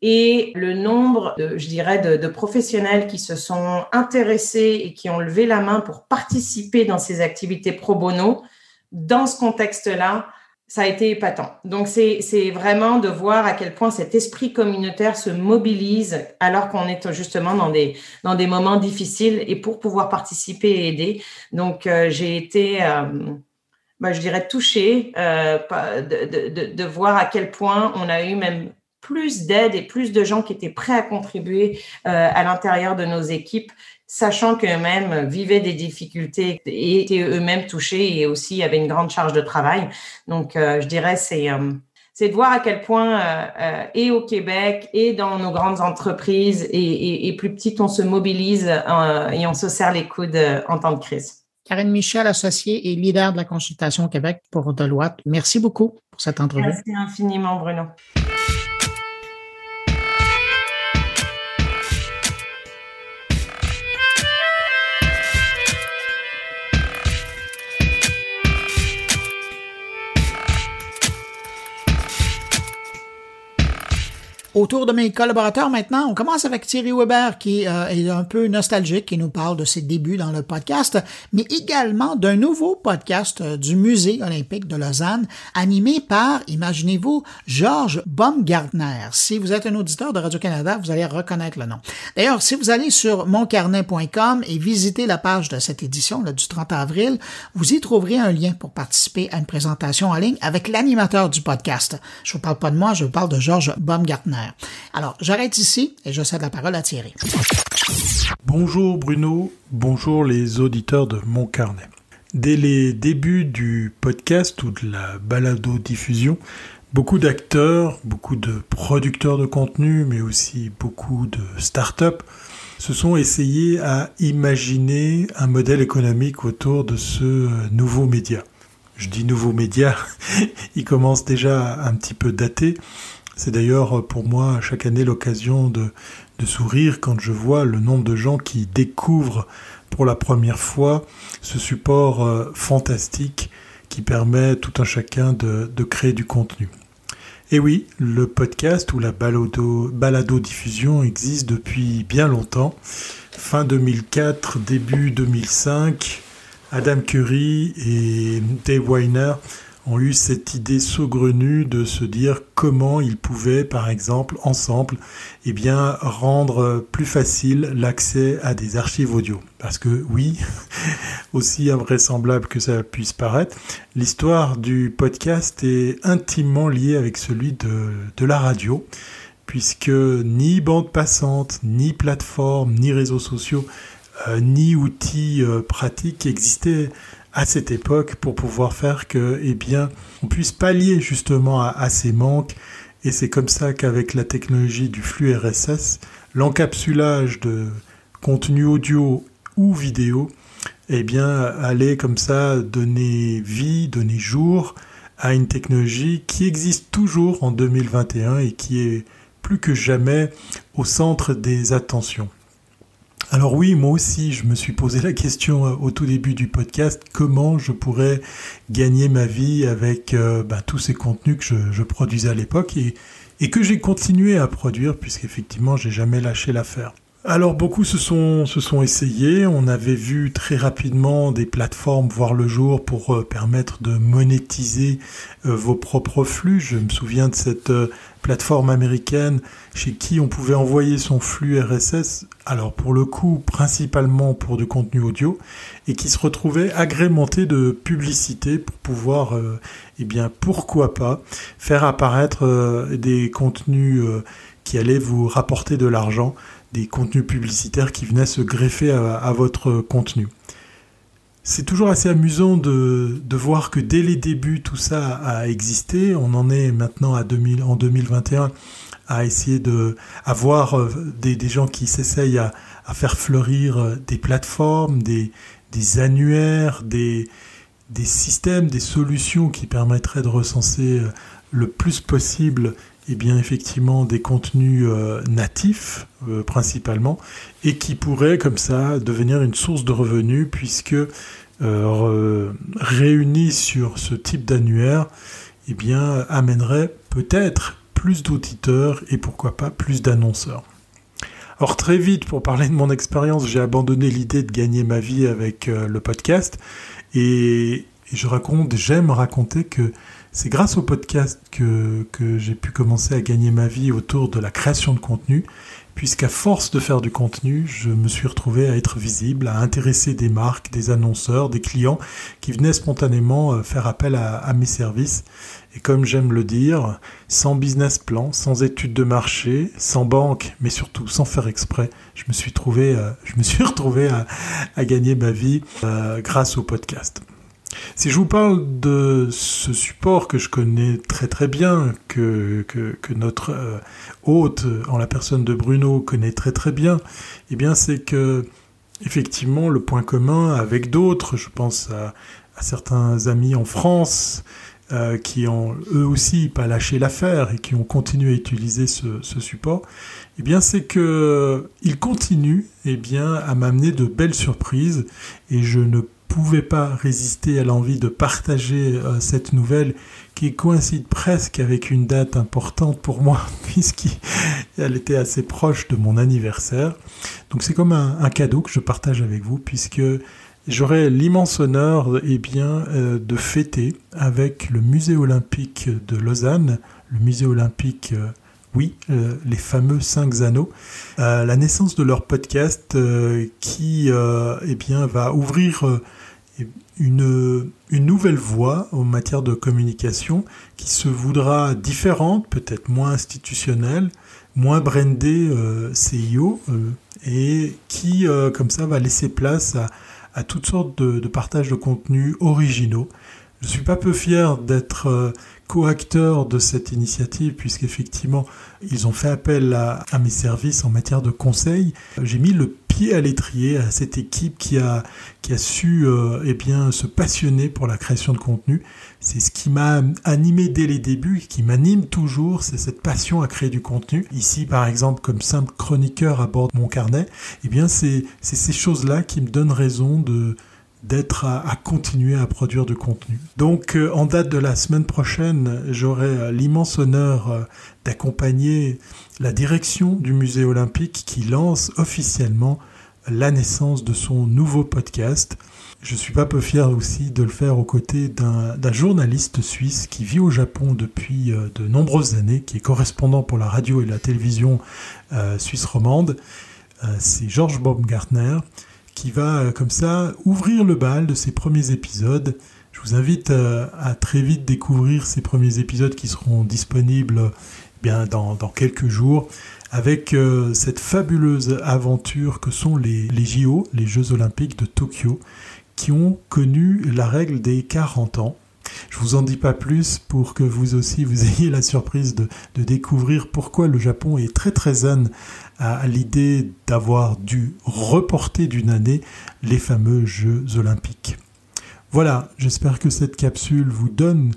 Et le nombre, je dirais, de, professionnels qui se sont intéressés et qui ont levé la main pour participer dans ces activités pro bono, dans ce contexte-là, ça a été épatant. Donc, c'est vraiment de voir à quel point cet esprit communautaire se mobilise alors qu'on est justement dans des, dans des moments difficiles et pour pouvoir participer et aider. Donc, euh, j'ai été, euh, ben, je dirais, touchée euh, de, de, de, voir à quel point on a eu même plus d'aide et plus de gens qui étaient prêts à contribuer à l'intérieur de nos équipes sachant qu'eux-mêmes vivaient des difficultés et étaient eux-mêmes touchés et aussi avaient une grande charge de travail. Donc, euh, je dirais, c'est euh, c'est de voir à quel point, euh, et au Québec, et dans nos grandes entreprises, et, plus petites, on se mobilise et on se serre les coudes en temps de crise. Karine Michel, associée et leader de la consultation au Québec pour Deloitte. Merci beaucoup pour cette entrevue. Merci infiniment, Bruno. Autour de mes collaborateurs maintenant, on commence avec Thierry Weber qui euh, est un peu nostalgique, qui nous parle de ses débuts dans le podcast, mais également d'un nouveau podcast euh, du Musée olympique de Lausanne, animé par, imaginez-vous, Georges Baumgartner. Si vous êtes un auditeur de Radio-Canada, vous allez reconnaître le nom. D'ailleurs, si vous allez sur moncarnet.com et visitez la page de cette édition là, du 30 avril, vous y trouverez un lien pour participer à une présentation en ligne avec l'animateur du podcast. Je vous parle pas de moi, je vous parle de Georges Baumgartner. Alors, j'arrête ici et je cède la parole à Thierry. Bonjour Bruno, bonjour les auditeurs de Mon Carnet. Dès les débuts du podcast ou de la balado-diffusion, beaucoup d'acteurs, beaucoup de producteurs de contenu, mais aussi beaucoup de start-up se sont essayés à imaginer un modèle économique autour de ce nouveau média. Je dis nouveau média, (laughs) il commence déjà un petit peu daté, c'est d'ailleurs pour moi chaque année l'occasion de, sourire quand je vois le nombre de gens qui découvrent pour la première fois ce support euh, fantastique qui permet tout un chacun de, créer du contenu. Et oui, le podcast ou la balado, balado diffusion existe depuis bien longtemps. Fin 2004, début 2005, Adam Curry et Dave Weiner ont eu cette idée saugrenue de se dire comment ils pouvaient, par exemple, ensemble, eh bien, rendre plus facile l'accès à des archives audio. Parce que oui, (laughs) aussi invraisemblable que ça puisse paraître, l'histoire du podcast est intimement liée avec celui de, la radio, puisque ni bande passante, ni plateforme, ni réseaux sociaux, euh, ni outils euh, pratiques existaient à cette époque pour pouvoir faire que, eh bien, on puisse pallier justement à, ces manques. Et c'est comme ça qu'avec la technologie du flux RSS, l'encapsulage de contenu audio ou vidéo, eh bien, allait comme ça donner vie, donner jour à une technologie qui existe toujours en 2021 et qui est plus que jamais au centre des attentions. Alors oui, moi aussi, je me suis posé la question euh, au tout début du podcast, comment je pourrais gagner ma vie avec euh, bah, tous ces contenus que je, produisais à l'époque et, que j'ai continué à produire puisqu'effectivement, j'ai jamais lâché l'affaire. Alors beaucoup se sont, se sont essayés. On avait vu très rapidement des plateformes voir le jour pour euh, permettre de monétiser euh, vos propres flux. Je me souviens de cette euh, plateforme américaine chez qui on pouvait envoyer son flux RSS, alors pour le coup principalement pour du contenu audio, et qui se retrouvait agrémenté de publicité pour pouvoir, eh bien pourquoi pas, faire apparaître des contenus qui allaient vous rapporter de l'argent des contenus publicitaires qui venaient se greffer à, votre contenu. C'est toujours assez amusant de, voir que dès les débuts tout ça a existé. On en est maintenant à 2000, en 2021 à essayer de avoir euh, des, gens qui s'essayent à, faire fleurir euh, des plateformes, des, annuaires, des, des systèmes, des solutions qui permettraient de recenser euh, le plus possible eh bien effectivement des contenus euh, natifs euh, principalement et qui pourraient comme ça devenir une source de revenus puisque euh, réunis sur ce type d'annuaire eh bien amènerait peut-être plus d'auditeurs et pourquoi pas plus d'annonceurs. Alors très vite pour parler de mon expérience, j'ai abandonné l'idée de gagner ma vie avec le podcast et, et je raconte, j'aime raconter que c'est grâce au podcast que, j'ai pu commencer à gagner ma vie autour de la création de contenu, puisqu'à force de faire du contenu, je me suis retrouvé à être visible, à intéresser des marques, des annonceurs, des clients qui venaient spontanément euh, faire appel à, mes services. Et comme j'aime le dire, sans business plan, sans études de marché, sans banque, mais surtout sans faire exprès, je me suis trouvé, euh, je me suis (laughs) retrouvé à, gagner ma vie euh, grâce au podcast. Si je vous parle de ce support que je connais très très bien, que, notre euh, hôte, en la personne de Bruno, connaît très très bien, eh bien c'est que effectivement le point commun avec d'autres, je pense à, certains amis en France, euh, qui ont eux aussi pas lâché l'affaire et qui ont continué à utiliser ce, support, eh bien c'est que ils continuent eh bien à m'amener de belles surprises et je ne pouvais pas résister à l'envie de partager euh, cette nouvelle qui coïncide presque avec une date importante pour moi (laughs) puisqu'elle était assez proche de mon anniversaire. Donc c'est comme un, cadeau que je partage avec vous puisque j'aurai l'immense honneur eh bien, euh, de fêter avec le musée olympique de Lausanne, le musée olympique euh, oui, les fameux cinq anneaux, la naissance de leur podcast qui eh bien, va ouvrir une, une nouvelle voie en matière de communication qui se voudra différente, peut-être moins institutionnelle, moins brandée euh, CIO, euh, et qui, euh, comme ça, va laisser place à, à toutes sortes de, de partages de contenus originaux. Je suis pas peu fier d'être co-acteur de cette initiative, puisqu'effectivement, ils ont fait appel à, mes services en matière de conseil. J'ai mis le à l'étrier à cette équipe qui a, qui a su euh, eh bien, se passionner pour la création de contenu. C'est ce qui m'a animé dès les débuts, qui m'anime toujours, c'est cette passion à créer du contenu. Ici, par exemple, comme simple chroniqueur à bord de mon carnet, eh bien, c'est ces choses-là qui me donnent raison de d'être à, continuer à produire du contenu. Donc euh, en date de la semaine prochaine, j'aurai euh, l'immense honneur d'accompagner la direction du musée olympique qui lance officiellement la naissance de son nouveau podcast. Je suis pas peu fier aussi de le faire aux côtés d'un journaliste suisse qui vit au Japon depuis euh, de nombreuses années, qui est correspondant pour la radio et la télévision euh, suisse romande. Euh, c'est Georges Baumgartner qui va comme ça ouvrir le bal de ses premiers épisodes. Je vous invite à très vite découvrir ces premiers épisodes qui seront disponibles dans, quelques jours avec euh, cette fabuleuse aventure que sont les, les JO, les Jeux Olympiques de Tokyo, qui ont connu la règle des 40 ans. Je vous en dis pas plus pour que vous aussi vous ayez la surprise de, découvrir pourquoi le Japon est très très zen à l'idée d'avoir dû reporter d'une année les fameux Jeux olympiques. Voilà, j'espère que cette capsule vous donne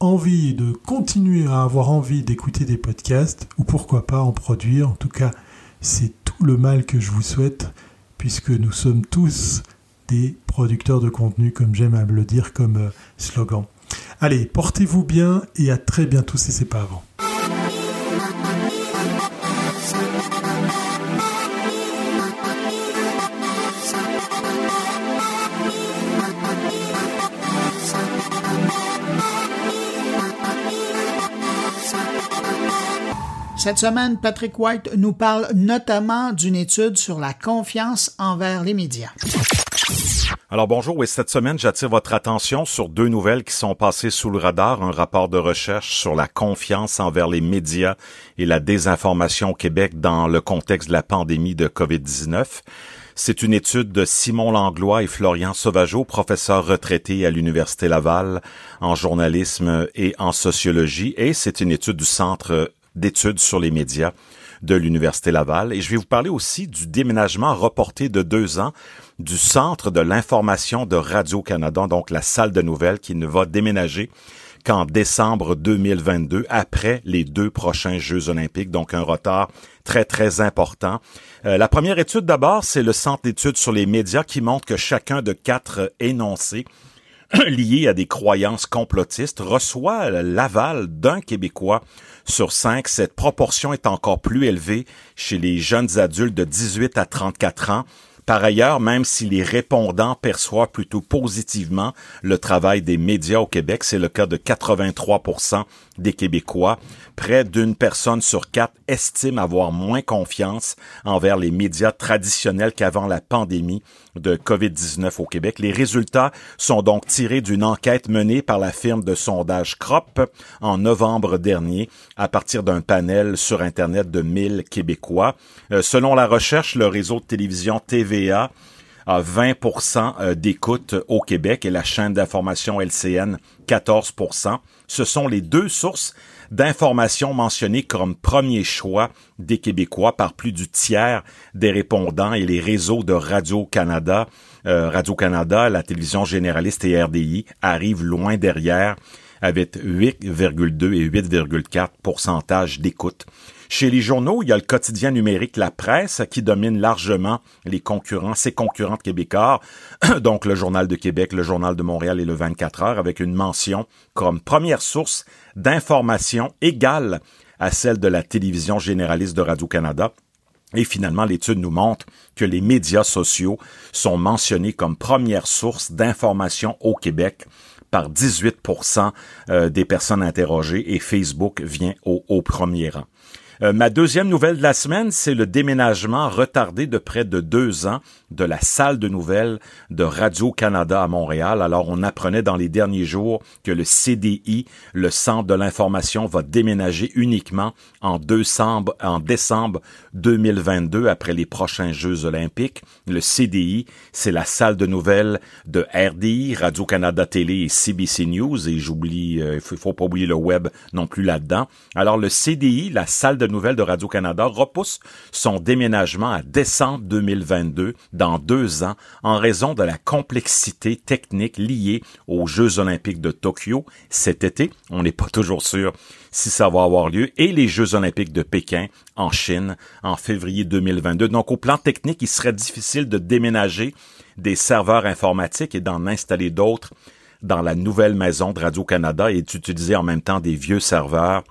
envie de continuer à avoir envie d'écouter des podcasts, ou pourquoi pas en produire, en tout cas c'est tout le mal que je vous souhaite, puisque nous sommes tous des producteur de contenu, comme j'aime à le dire comme euh, slogan. Allez, portez-vous bien et à très bientôt si c'est pas avant. Cette semaine, Patrick White nous parle notamment d'une étude sur la confiance envers les médias. Alors bonjour, oui, cette semaine, j'attire votre attention sur deux nouvelles qui sont passées sous le radar, un rapport de recherche sur la confiance envers les médias et la désinformation au Québec dans le contexte de la pandémie de COVID-19. C'est une étude de Simon Langlois et Florian Sauvageau, professeurs retraités à l'Université Laval en journalisme et en sociologie, et c'est une étude du Centre d'études sur les médias de l'Université Laval. Et je vais vous parler aussi du déménagement reporté de deux ans du Centre de l'information de Radio-Canada, donc la salle de nouvelles qui ne va déménager qu'en décembre 2022, après les deux prochains Jeux olympiques, donc un retard très, très important. Euh, la première étude d'abord, c'est le Centre d'études sur les médias qui montre que chacun de quatre énoncés (clears throat) liés à des croyances complotistes reçoit l'aval d'un Québécois sur cinq. Cette proportion est encore plus élevée chez les jeunes adultes de 18 à 34 ans par ailleurs, même si les répondants perçoivent plutôt positivement le travail des médias au Québec, c'est le cas de 83% des Québécois, près d'une personne sur quatre estime avoir moins confiance envers les médias traditionnels qu'avant la pandémie de COVID-19 au Québec. Les résultats sont donc tirés d'une enquête menée par la firme de sondage Crop en novembre dernier à partir d'un panel sur Internet de 1000 Québécois. Euh, selon la recherche, le réseau de télévision TVA a 20% euh, d'écoute au Québec et la chaîne d'information LCN 14% Ce sont les deux sources d'informations mentionnées comme premier choix des Québécois par plus du tiers des répondants et les réseaux de Radio-Canada, euh, Radio-Canada, la télévision généraliste et RDI arrivent loin derrière avec 8,2 et 8,4 pourcentage d'écoute. Chez les journaux, il y a le quotidien numérique La Presse qui domine largement les concurrents, ses concurrents québécois, (clears throat) donc le Journal de Québec, le Journal de Montréal et le 24 heures, avec une mention comme première source d'information égale à celle de la télévision généraliste de Radio-Canada. Et finalement, l'étude nous montre que les médias sociaux sont mentionnés comme première source d'information au Québec par 18% euh, des personnes interrogées et Facebook vient au, au premier rang. Euh, ma deuxième nouvelle de la semaine, c'est le déménagement retardé de près de deux ans de la salle de nouvelles de Radio-Canada à Montréal. Alors, on apprenait dans les derniers jours que le CDI, le Centre de l'information, va déménager uniquement en décembre, en décembre 2022 après les prochains Jeux olympiques. Le CDI, c'est la salle de nouvelles de RDI, Radio-Canada Télé et CBC News. Et j'oublie, il euh, faut, faut pas oublier le web non plus là-dedans. Alors, le CDI, la salle de nouvelles de Radio-Canada, repousse son déménagement à décembre 2022 dans deux ans en raison de la complexité technique liée aux Jeux olympiques de Tokyo cet été. On n'est pas toujours sûr si ça va avoir lieu, et les Jeux olympiques de Pékin en Chine en février 2022. Donc au plan technique, il serait difficile de déménager des serveurs informatiques et d'en installer d'autres dans la nouvelle maison de Radio-Canada et d'utiliser en même temps des vieux serveurs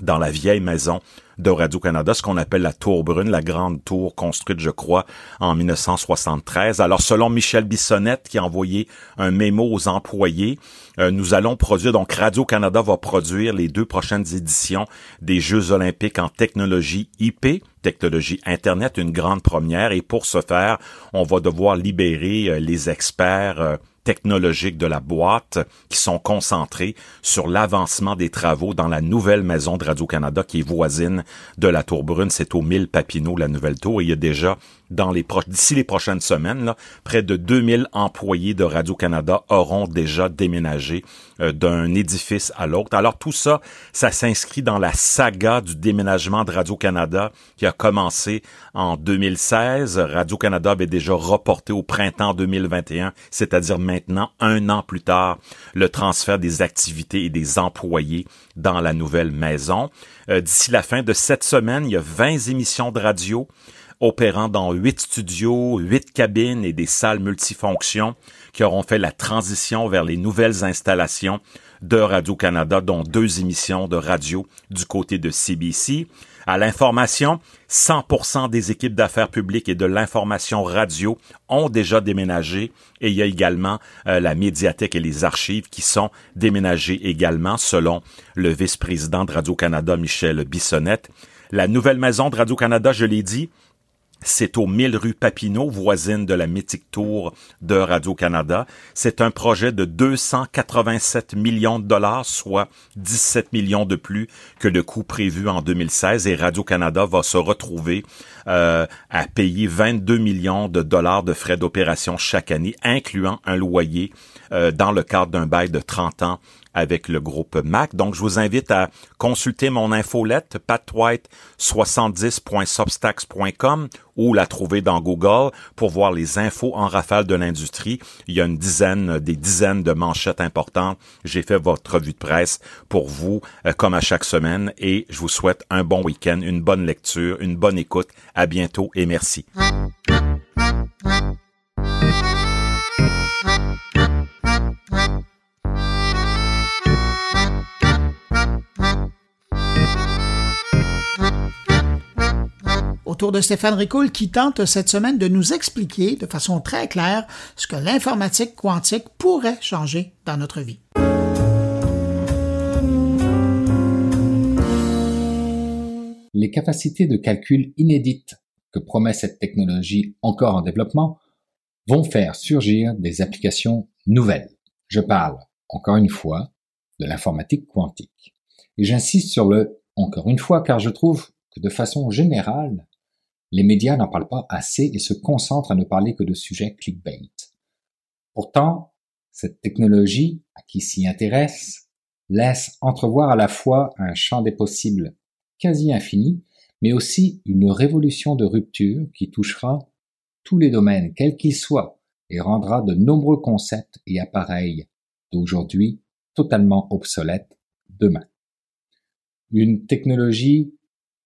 dans la vieille maison de Radio-Canada, ce qu'on appelle la Tour Brune, la grande tour construite, je crois, en 1973. Alors, selon Michel Bissonnette, qui a envoyé un mémo aux employés, euh, nous allons produire, donc Radio-Canada va produire les deux prochaines éditions des Jeux olympiques en technologie IP, technologie Internet, une grande première, et pour ce faire, on va devoir libérer euh, les experts euh, technologiques de la boîte qui sont concentrés sur l'avancement des travaux dans la nouvelle maison de Radio-Canada qui est voisine de la Tour Brune. C'est au 1000 Papineau, la nouvelle tour. il y a déjà d'ici les prochaines semaines, près de 2000 employés de Radio-Canada auront déjà déménagé euh, d'un édifice à l'autre. Alors tout ça, ça s'inscrit dans la saga du déménagement de Radio-Canada qui a commencé en 2016. Radio-Canada avait déjà reporté au printemps 2021, c'est-à-dire maintenant un an plus tard, le transfert des activités et des employés dans la nouvelle maison. Euh, d'ici la fin de cette semaine, il y a 20 émissions de radio opérant dans huit studios, huit cabines et des salles multifonctions qui auront fait la transition vers les nouvelles installations de Radio-Canada, dont deux émissions de radio du côté de CBC. À l'information, 100% des équipes d'affaires publiques et de l'information radio ont déjà déménagé et il y a également euh, la médiathèque et les archives qui sont déménagées également selon le vice-président de Radio-Canada, Michel Bissonnette. La nouvelle maison de Radio-Canada, je l'ai dit, c'est au 1000 rue Papineau, voisine de la mythique tour de Radio-Canada. C'est un projet de 287 millions de dollars, soit 17 millions de plus que le coût prévu en 2016. Et Radio-Canada va se retrouver euh, à payer 22 millions de dollars de frais d'opération chaque année, incluant un loyer euh, dans le cadre d'un bail de 30 ans avec le groupe Mac. Donc, je vous invite à consulter mon infolette, patwhite70.substacks.com ou la trouver dans Google pour voir les infos en rafale de l'industrie. Il y a une dizaine, des dizaines de manchettes importantes. J'ai fait votre revue de presse pour vous, euh, comme à chaque semaine, et je vous souhaite un bon week-end, une bonne lecture, une bonne écoute. À bientôt et merci. Autour de Stéphane Ricoul qui tente cette semaine de nous expliquer de façon très claire ce que l'informatique quantique pourrait changer dans notre vie. Les capacités de calcul inédites que promet cette technologie encore en développement vont faire surgir des applications nouvelles. Je parle, encore une fois, de l'informatique quantique. Et j'insiste sur le encore une fois car je trouve que de façon générale, les médias n'en parlent pas assez et se concentrent à ne parler que de sujets clickbait. Pourtant, cette technologie, à qui s'y intéresse, laisse entrevoir à la fois un champ des possibles quasi infini, mais aussi une révolution de rupture qui touchera tous les domaines, quels qu'ils soient, et rendra de nombreux concepts et appareils d'aujourd'hui totalement obsolètes demain. Une technologie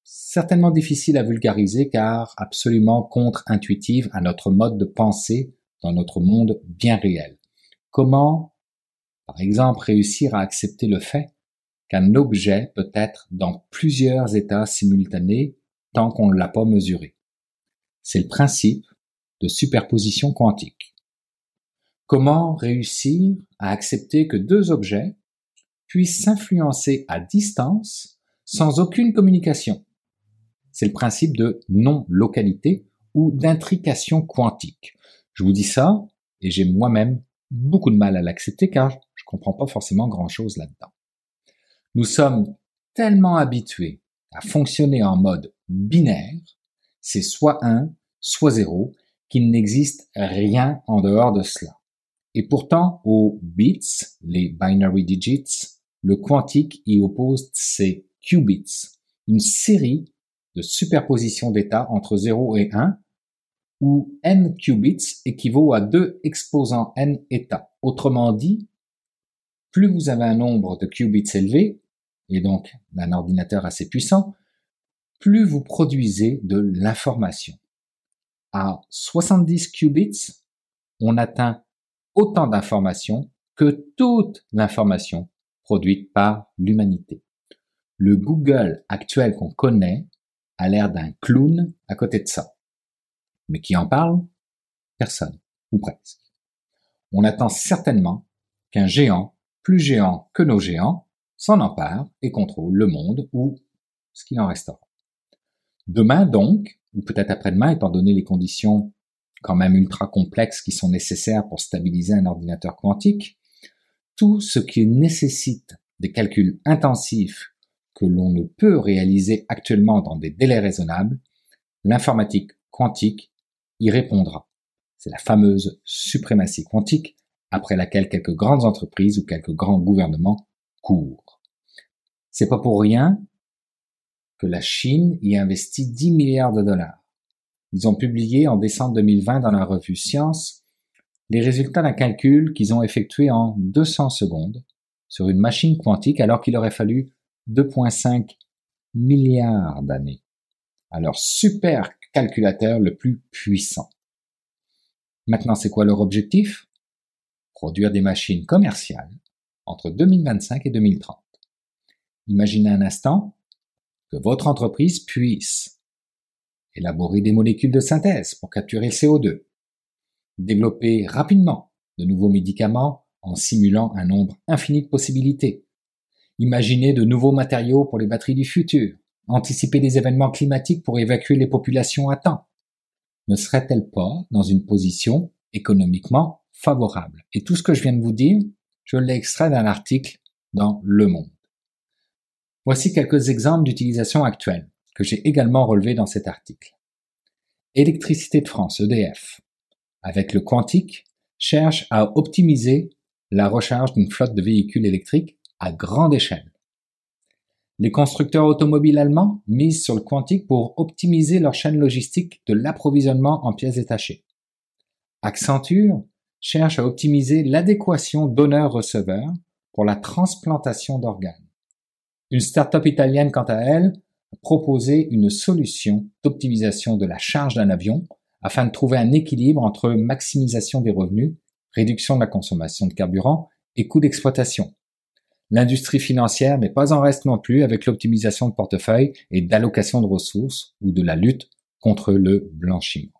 certainement difficile à vulgariser car absolument contre-intuitive à notre mode de pensée dans notre monde bien réel. Comment, par exemple, réussir à accepter le fait qu'un objet peut être dans plusieurs états simultanés tant qu'on ne l'a pas mesuré? C'est le principe de superposition quantique. Comment réussir à accepter que deux objets puissent s'influencer à distance sans aucune communication? C'est le principe de non-localité ou d'intrication quantique. Je vous dis ça, et j'ai moi-même beaucoup de mal à l'accepter car je comprends pas forcément grand chose là-dedans. Nous sommes tellement habitués à fonctionner en mode binaire, c'est soit 1, soit 0, qu'il n'existe rien en dehors de cela. Et pourtant, aux bits, les binary digits, le quantique y oppose ces qubits, une série superposition d'états entre 0 et 1, où n qubits équivaut à 2 exposants n états. Autrement dit, plus vous avez un nombre de qubits élevé, et donc un ordinateur assez puissant, plus vous produisez de l'information. À 70 qubits, on atteint autant d'informations que toute l'information produite par l'humanité. Le Google actuel qu'on connaît l'air d'un clown à côté de ça. Mais qui en parle Personne, ou presque. On attend certainement qu'un géant, plus géant que nos géants, s'en empare et contrôle le monde ou ce qu'il en restera. Demain donc, ou peut-être après-demain, étant donné les conditions quand même ultra complexes qui sont nécessaires pour stabiliser un ordinateur quantique, tout ce qui nécessite des calculs intensifs que l'on ne peut réaliser actuellement dans des délais raisonnables, l'informatique quantique y répondra. C'est la fameuse suprématie quantique après laquelle quelques grandes entreprises ou quelques grands gouvernements courent. C'est pas pour rien que la Chine y investit 10 milliards de dollars. Ils ont publié en décembre 2020 dans la revue Science les résultats d'un calcul qu'ils ont effectué en 200 secondes sur une machine quantique alors qu'il aurait fallu 2,5 milliards d'années à leur super calculateur le plus puissant. Maintenant, c'est quoi leur objectif? Produire des machines commerciales entre 2025 et 2030. Imaginez un instant que votre entreprise puisse élaborer des molécules de synthèse pour capturer le CO2, développer rapidement de nouveaux médicaments en simulant un nombre infini de possibilités, Imaginez de nouveaux matériaux pour les batteries du futur, anticiper des événements climatiques pour évacuer les populations à temps Ne serait-elle pas dans une position économiquement favorable? Et tout ce que je viens de vous dire, je l'ai extrait d'un article dans Le Monde. Voici quelques exemples d'utilisation actuelle que j'ai également relevés dans cet article. Électricité de France, EDF, avec le quantique, cherche à optimiser la recharge d'une flotte de véhicules électriques à grande échelle. Les constructeurs automobiles allemands misent sur le quantique pour optimiser leur chaîne logistique de l'approvisionnement en pièces détachées. Accenture cherche à optimiser l'adéquation donneur-receveur pour la transplantation d'organes. Une start-up italienne, quant à elle, a une solution d'optimisation de la charge d'un avion afin de trouver un équilibre entre maximisation des revenus, réduction de la consommation de carburant et coût d'exploitation. L'industrie financière n'est pas en reste non plus avec l'optimisation de portefeuille et d'allocation de ressources ou de la lutte contre le blanchiment.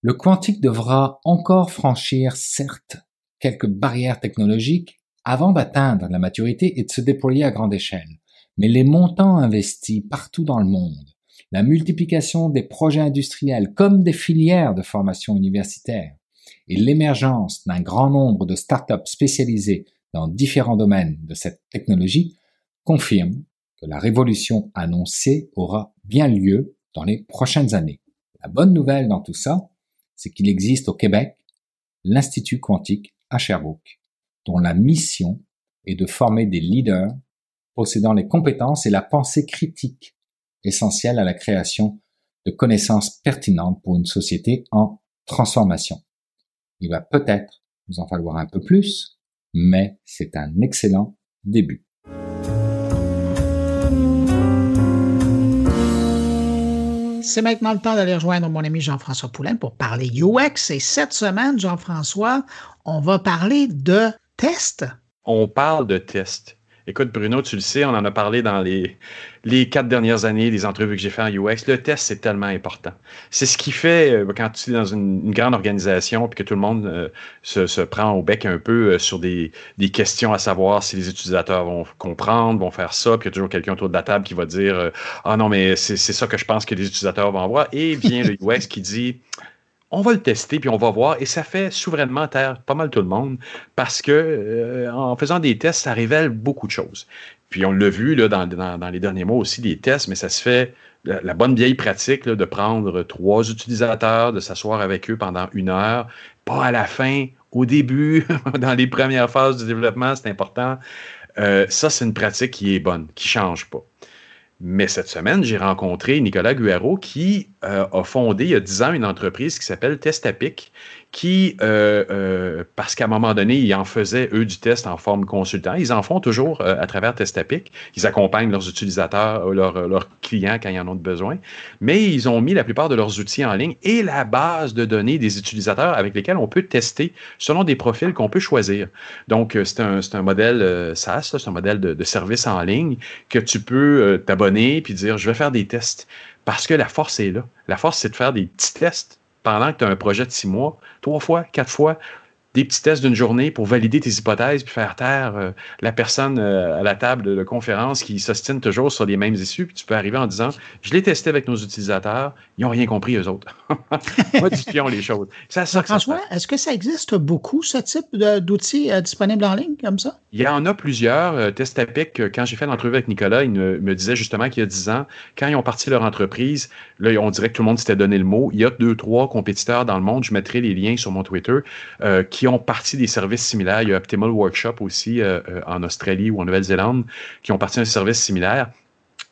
Le quantique devra encore franchir, certes, quelques barrières technologiques avant d'atteindre la maturité et de se déployer à grande échelle. Mais les montants investis partout dans le monde, la multiplication des projets industriels comme des filières de formation universitaire et l'émergence d'un grand nombre de startups spécialisées dans différents domaines de cette technologie confirme que la révolution annoncée aura bien lieu dans les prochaines années. La bonne nouvelle dans tout ça, c'est qu'il existe au Québec l'Institut quantique à Sherbrooke, dont la mission est de former des leaders possédant les compétences et la pensée critique essentielles à la création de connaissances pertinentes pour une société en transformation. Il va peut-être nous en falloir un peu plus, mais c'est un excellent début. C'est maintenant le temps d'aller rejoindre mon ami Jean-François Poulain pour parler UX. Et cette semaine, Jean-François, on va parler de tests. On parle de tests. Écoute, Bruno, tu le sais, on en a parlé dans les, les quatre dernières années, des entrevues que j'ai fait en UX. Le test, c'est tellement important. C'est ce qui fait, euh, quand tu es dans une, grande organisation puis que tout le monde euh, se, se, prend au bec un peu euh, sur des, des, questions à savoir si les utilisateurs vont comprendre, vont faire ça, puis il y a toujours quelqu'un autour de la table qui va dire Ah non, mais c'est ça que je pense que les utilisateurs vont voir. Et vient le UX qui dit on va le tester, puis on va voir. Et ça fait souverainement taire pas mal tout le monde parce que euh, en faisant des tests, ça révèle beaucoup de choses. Puis on l'a vu dans, les derniers mois aussi, des tests, mais ça se fait la, bonne vieille pratique de prendre trois utilisateurs, de s'asseoir avec eux pendant une heure, pas à la fin, au début, (laughs) dans les premières phases du développement, c'est important. Euh, ça, c'est une pratique qui est bonne, qui ne change pas. Mais cette semaine, j'ai rencontré Nicolas Guerrero qui euh, a fondé il y a 10 ans une entreprise qui s'appelle Testapic, qui, euh, euh, parce qu'à un moment donné, ils en faisaient, eux, du test en forme consultant. Ils en font toujours euh, à travers Testapic. Ils accompagnent leurs utilisateurs, leurs, leurs clients quand ils en ont besoin. Mais ils ont mis la plupart de leurs outils en ligne et la base de données des utilisateurs avec lesquels on peut tester selon des profils qu'on peut choisir. Donc, c'est un, un, modèle SaaS, c'est un modèle de, de, service en ligne que tu peux t'abonner puis dire, je vais faire des tests. Parce que la force est là. La force, c'est de faire des petits tests pendant que tu as un projet de six mois, trois fois, quatre fois, des petits tests d'une journée pour valider tes hypothèses puis faire taire euh, la personne euh, à la table de, conférence qui s'ostine toujours sur les mêmes issues. Puis tu peux arriver en disant Je l'ai testé avec nos utilisateurs, ils n'ont rien compris, eux autres. (laughs) Modifions les choses. Ça, François, est-ce que ça existe beaucoup, ce type d'outils euh, disponibles en ligne comme ça? Il y en a plusieurs. Testapic, quand j'ai fait l'entrevue avec Nicolas, il me, disait justement qu'il y a dix ans, quand ils ont parti leur entreprise, là, on dirait que tout le monde s'était donné le mot. Il y a deux, trois compétiteurs dans le monde, je mettrai les liens sur mon Twitter, qui ont parti des services similaires. Il y a Optimal Workshop aussi euh, euh, en Australie ou en Nouvelle-Zélande qui ont parti un service similaire.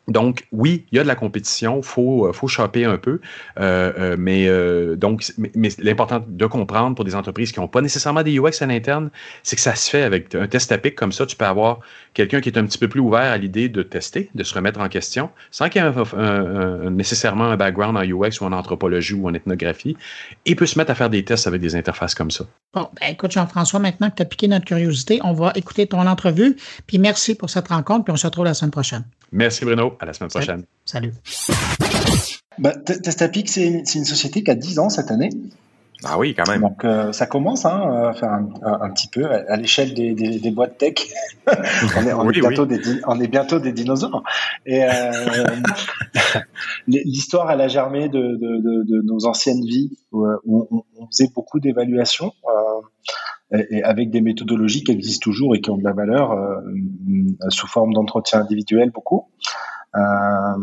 Donc, oui, il y a de la compétition, il faut, euh, faut un peu, euh, euh, mais, donc, mais, l'important de comprendre pour des entreprises qui n'ont pas nécessairement des UX à l'interne, c'est que ça se fait avec un test à pic comme ça. Tu peux avoir quelqu'un qui est un petit peu plus ouvert à l'idée de tester, de se remettre en question, sans qu'il y ait nécessairement un background en UX ou en anthropologie ou en ethnographie, et peut se mettre à faire des tests avec des interfaces comme ça. Bon, ben écoute, Jean-François, maintenant que tu as piqué notre curiosité, on va écouter ton entrevue, puis merci pour cette rencontre, puis on se retrouve la semaine prochaine. Merci Bruno. À la semaine prochaine. Salut. Bah, Testapic, c'est une, société qui a 10 ans cette année. Ah oui, quand même. Donc euh, ça commence, hein, enfin un, un, petit peu à, l'échelle des, des, des, boîtes tech. (laughs) on, est, on, est bientôt des, on est bientôt des dinosaures. Et euh, (laughs) l'histoire, elle a germé de, de, de, de, nos anciennes vies où, on, on faisait beaucoup d'évaluations. Euh, et avec des méthodologies qui existent toujours et qui ont de la valeur euh, sous forme d'entretien individuel beaucoup. Euh,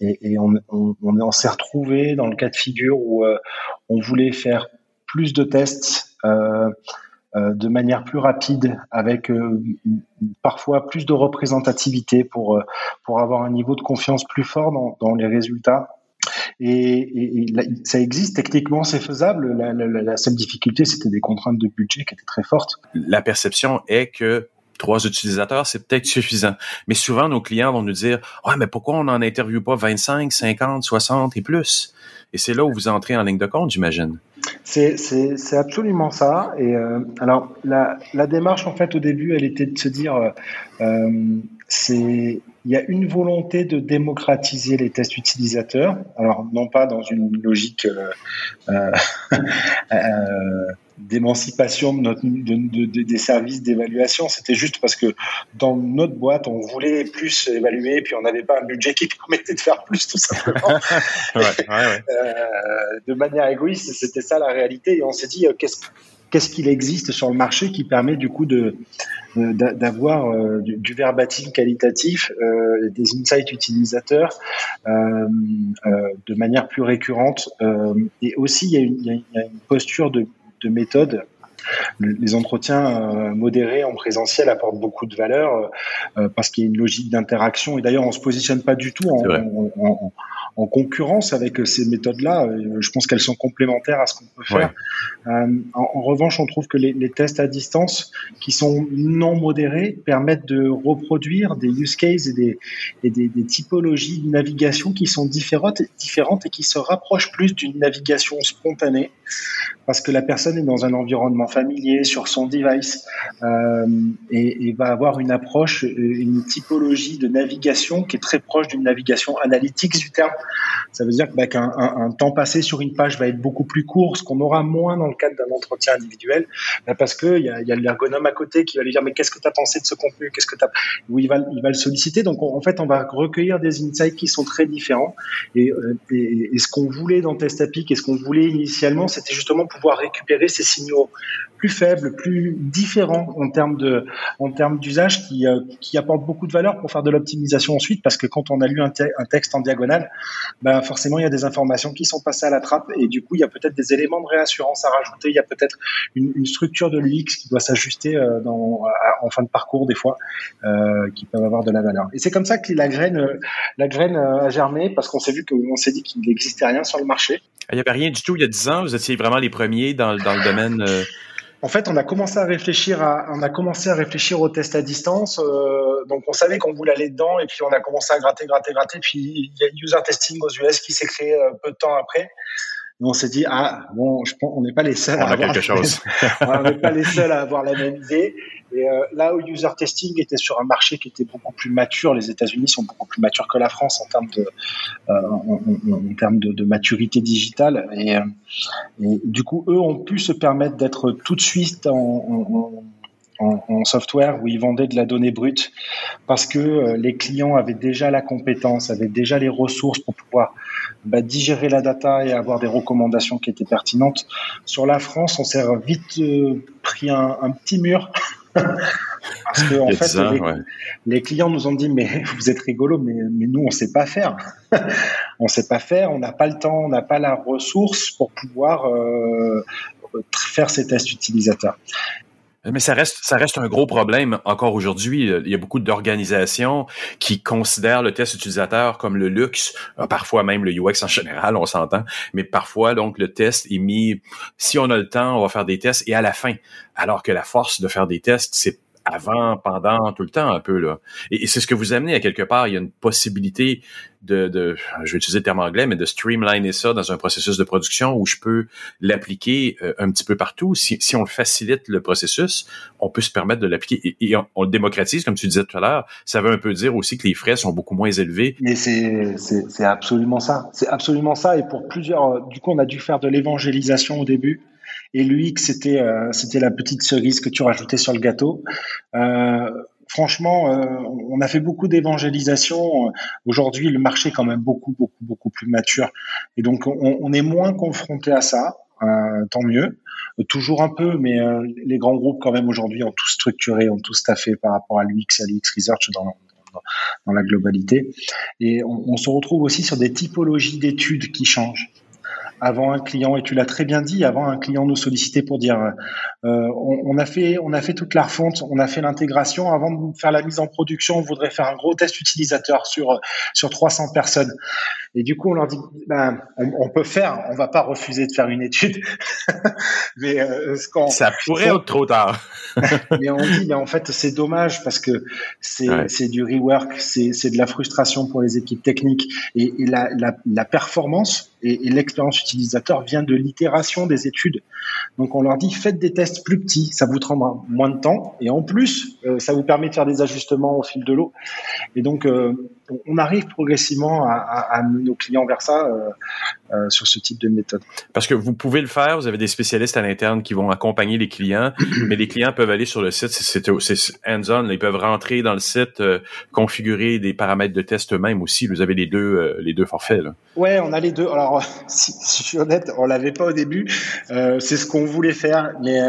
et, on, s'est retrouvé dans le cas de figure où euh, on voulait faire plus de tests euh, euh de manière plus rapide, avec parfois plus de représentativité pour pour avoir un niveau de confiance plus fort dans les résultats. Et, et, et, ça existe techniquement, c'est faisable. La, la, la seule difficulté, c'était des contraintes de budget qui étaient très fortes. La perception est que trois utilisateurs, c'est peut-être suffisant. Mais souvent, nos clients vont nous dire, ouais, mais pourquoi on n'en interviewe pas 25, 50, 60 et plus? Et c'est là où vous entrez en ligne de compte, j'imagine. C'est, absolument ça. Et euh, alors, la, la démarche, en fait, au début, elle était de se dire, euh, euh c'est il y a une volonté de démocratiser les tests utilisateurs. Alors, non pas dans une logique euh, euh, (laughs) euh d'émancipation de notre, de, de, des services d'évaluation. C'était juste parce que dans notre boîte, on voulait plus évaluer, puis on n'avait pas un budget qui permettait de faire plus, tout simplement. (laughs) ouais, ouais, ouais. De manière égoïste, c'était ça la réalité. Et on s'est dit, qu'est-ce qu'est-ce qu'il existe sur le marché qui permet du coup de d'avoir euh, du, du, verbatim qualitatif, euh, des insights utilisateurs euh, de manière plus récurrente. et aussi, il y, a une, il y a une posture de de méthode. Les entretiens euh, modérés en présentiel apportent beaucoup de valeur euh, parce qu'il y a une logique d'interaction. Et d'ailleurs, on se positionne pas du tout en, en, en concurrence avec euh, ces méthodes-là. Euh, je pense qu'elles sont complémentaires à ce qu'on peut faire. Euh, en, en, revanche, on trouve que les, les, tests à distance qui sont non modérés permettent de reproduire des use cases et des, et des, des typologies de navigation qui sont différentes, différentes et qui se rapprochent plus d'une navigation spontanée parce que la personne est dans un environnement familier sur son device euh, et, et, va avoir une approche, une typologie de navigation qui est très proche d'une navigation analytique du terme. Ça veut dire bah, qu'un un, un temps passé sur une page va être beaucoup plus court, ce qu'on aura moins dans le cadre d'un entretien individuel, bah, parce que il y a, y a l'ergonome à côté qui va lui dire mais qu'est-ce que tu as pensé de ce contenu, qu'est-ce que où il va le solliciter. Donc en fait on va recueillir des insights qui sont très différents. Et, euh, et, ce qu'on voulait dans Testapic et ce qu'on voulait initialement, c'était justement pouvoir récupérer ces signaux plus faibles, plus différents en termes d'usage qui, euh, qui apportent beaucoup de valeur pour faire de l'optimisation ensuite, parce que quand on a lu un texte en diagonale, ben forcément il y a des informations qui sont passées à la trappe et du coup il y a peut-être des éléments de réassurance à rajouter, il y a peut-être une, structure de l'UX qui doit s'ajuster euh, en fin de parcours des fois, euh, qui peuvent avoir de la valeur. Et c'est comme ça que la graine, graine a germé parce qu'on s'est vu qu'on s'est dit qu'il n'existait rien sur le marché. Il n'y avait rien du tout il y a 10 ans. Vous étiez vraiment les premiers dans le domaine. En fait, on a commencé à réfléchir à, on a commencé à réfléchir aux tests à distance. Euh, donc, on savait qu'on voulait aller dedans, et puis on a commencé à gratter, gratter, gratter. Puis il y a user testing aux US qui s'est créé euh, peu de temps après. Et on s'est dit ah bon, je pense, on n'est pas les seuls. On à a avoir quelque chose. (laughs) on n'est pas les seuls à avoir la même idée. Et euh, là où user testing était sur un marché qui était beaucoup plus mature, les États-Unis sont beaucoup plus matures que la France en termes de, euh, en, en, en, termes de, de, maturité digitale. Et, euh, et, du coup, eux ont pu se permettre d'être tout de suite en, en, software où ils vendaient de la donnée brute parce que euh, les clients avaient déjà la compétence, avaient déjà les ressources pour pouvoir bah, digérer la data et avoir des recommandations qui étaient pertinentes. Sur la France, on s'est vite euh, pris un, un petit mur (laughs) Parce que en fait, ça, les, ouais. les, clients nous ont dit mais (laughs) vous êtes rigolo, mais, mais nous on sait pas faire. (laughs) on sait pas faire, on n'a pas le temps, on n'a pas la ressource pour pouvoir euh, faire ces tests utilisateurs. Mais ça reste, ça reste un gros problème encore aujourd'hui. Il y a beaucoup d'organisations qui considèrent le test utilisateur comme le luxe, euh, parfois même le UX en général, on s'entend. Mais parfois, donc, le test est mis, si on a le temps, on va faire des tests et à la fin. Alors que la force de faire des tests, c'est avant, pendant, tout le temps un peu là. Et, c'est ce que vous amenez à quelque part. Il y a une possibilité de, de, je vais utiliser le terme anglais, mais de streamliner ça dans un processus de production où je peux l'appliquer euh, un petit peu partout. Si, si on facilite le processus, on peut se permettre de l'appliquer et, on, le démocratise, comme tu disais tout à l'heure. Ça veut un peu dire aussi que les frais sont beaucoup moins élevés. Mais c'est, absolument ça. C'est absolument ça. Et pour plusieurs, du coup, on a dû faire de l'évangélisation au début Et l'UX, c'était euh, c'était la petite cerise que tu rajoutais sur le gâteau. Euh, franchement, euh, on a fait beaucoup d'évangélisation. Aujourd'hui, le marché est quand même beaucoup, beaucoup, beaucoup plus mature. Et donc, on, est moins confronté à ça. Tant mieux. toujours un peu, mais les grands groupes quand même aujourd'hui ont tout structuré, ont tout staffé par rapport à l'UX à l'UX Research dans, dans, la globalité. Et on, on se retrouve aussi sur des typologies d'études qui changent avant un client, et tu l'as très bien dit, avant un client nous sollicitait pour dire, euh, on, on, a fait, on a fait toute la refonte, on a fait l'intégration. Avant de faire la mise en production, on voudrait faire un gros test utilisateur sur sur 300 personnes. Et du coup, on leur dit, ben, on, on peut faire, on va pas refuser de faire une étude, (laughs) mais euh, ce qu'on, ça pourrait être trop tard. (laughs) mais on dit, ben, en fait, c'est dommage parce que c'est ouais. c'est du rework, c'est c'est de la frustration pour les équipes techniques et, et la, la, la performance et, l'expérience utilisateur vient de l'itération des études. Donc on leur dit faites des tests plus petits, ça vous prendra moins de temps et en plus euh, ça vous permet de faire des ajustements au fil de l'eau. Et donc euh, on arrive progressivement à, à, à, nos clients vers ça euh, euh, sur ce type de méthode. Parce que vous pouvez le faire, vous avez des spécialistes à l'interne qui vont accompagner les clients, (clears throat) mais les clients peuvent aller sur le site, c'est hands-on, ils peuvent rentrer dans le site, euh, configurer des paramètres de test eux-mêmes aussi. Vous avez les deux, euh, les deux forfaits. Là. Ouais, on a les deux. Alors, (laughs) si, si je suis honnête, on l'avait pas au début. Euh, c'est ce qu'on voulait faire, mais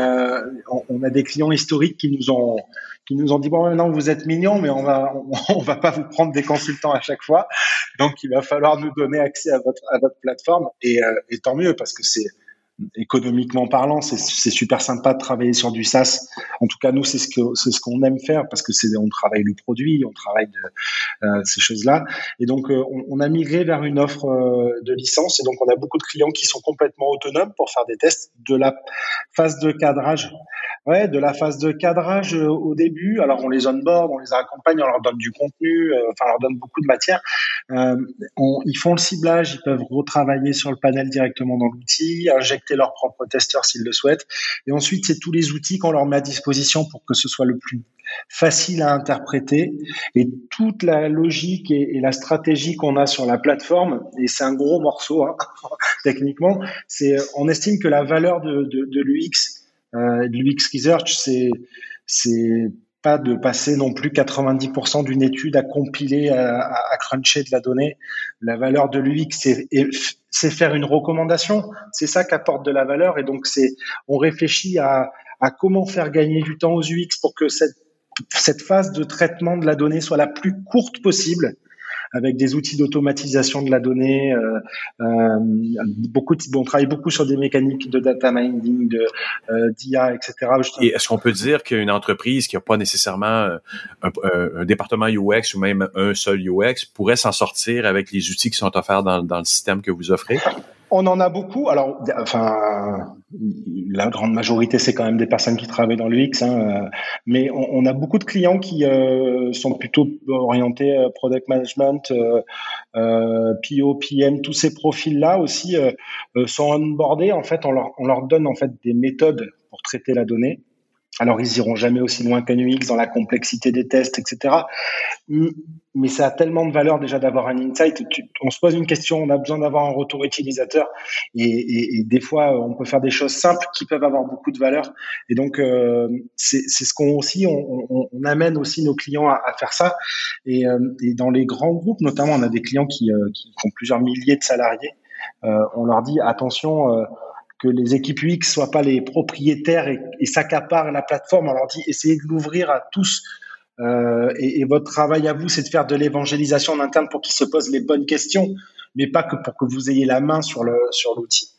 on, on, a des clients historiques qui nous ont qui nous ont dit bon maintenant vous êtes mignons mais on va on, (laughs) on, va pas vous prendre des consultants à chaque fois. Donc il va falloir nous donner accès à votre à votre plateforme. Et, euh, et tant mieux parce que c'est économiquement parlant, c'est super sympa de travailler sur du SaaS. En tout cas, nous, c'est ce que c'est ce qu'on aime faire parce que c'est on travaille le produit, on travaille de, euh, ces choses-là. Et donc, euh, on, a migré vers une offre euh, de licence. Et donc, on a beaucoup de clients qui sont complètement autonomes pour faire des tests de la phase de cadrage. Ouais, de la phase de cadrage au début. Alors, on les onboard, on les accompagne, on leur donne du contenu, enfin, on leur donne beaucoup de matière. On, ils font le ciblage, ils peuvent retravailler sur le panel directement dans l'outil, injecter leurs propres testeurs s'ils le souhaitent. Et ensuite, c'est tous les outils qu'on leur met à disposition pour que ce soit le plus facile à interpréter et toute la logique et, la stratégie qu'on a sur la plateforme et c'est un gros morceau hein, (laughs) techniquement c'est on estime que la valeur de, de, l'UX euh, de l'UX research c'est pas de passer non plus 90% d'une étude à compiler, à, cruncher de la donnée. La valeur de l'UX, c'est faire une recommandation. C'est ça qui apporte de la valeur. Et donc, on réfléchit à, comment faire gagner du temps aux UX pour que cette phase de traitement de la donnée soit la plus courte possible avec des outils d'automatisation de la donnée. Euh, euh, beaucoup, de, on travaille beaucoup sur des mécaniques de data mining, de euh, d'IA, etc. Et est-ce qu'on peut dire qu'une entreprise qui n'a pas nécessairement euh, un, département UX ou même un seul UX pourrait s'en sortir avec les outils qui sont offerts dans, dans le système que vous offrez? On en a beaucoup. Alors, enfin, la grande majorité, c'est quand même des personnes qui travaillent dans l'UX, hein, mais on, a beaucoup de clients qui euh, sont plutôt orientés euh, product management, euh, euh PO, PM, tous ces profils-là aussi euh, euh, sont onboardés. En fait, on leur, on leur donne en fait des méthodes pour traiter la donnée. Alors, ils iront jamais aussi loin qu'un UX dans la complexité des tests, etc. Mais ça a tellement de valeur déjà d'avoir un insight. on se pose une question, on a besoin d'avoir un retour utilisateur, et, des fois, on peut faire des choses simples qui peuvent avoir beaucoup de valeur. Et donc, euh, c'est ce qu'on aussi, on, amène aussi nos clients à, faire ça. Et, euh, et, dans les grands groupes, notamment, on a des clients qui, euh, qui ont plusieurs milliers de salariés. Euh, on leur dit attention que les équipes UX soient pas les propriétaires et, et s'accaparent la plateforme. On leur dit essayez de l'ouvrir à tous. Euh, et, votre travail à vous, c'est de faire de l'évangélisation en interne pour qu'ils se posent les bonnes questions, mais pas que pour que vous ayez la main sur le sur l'outil.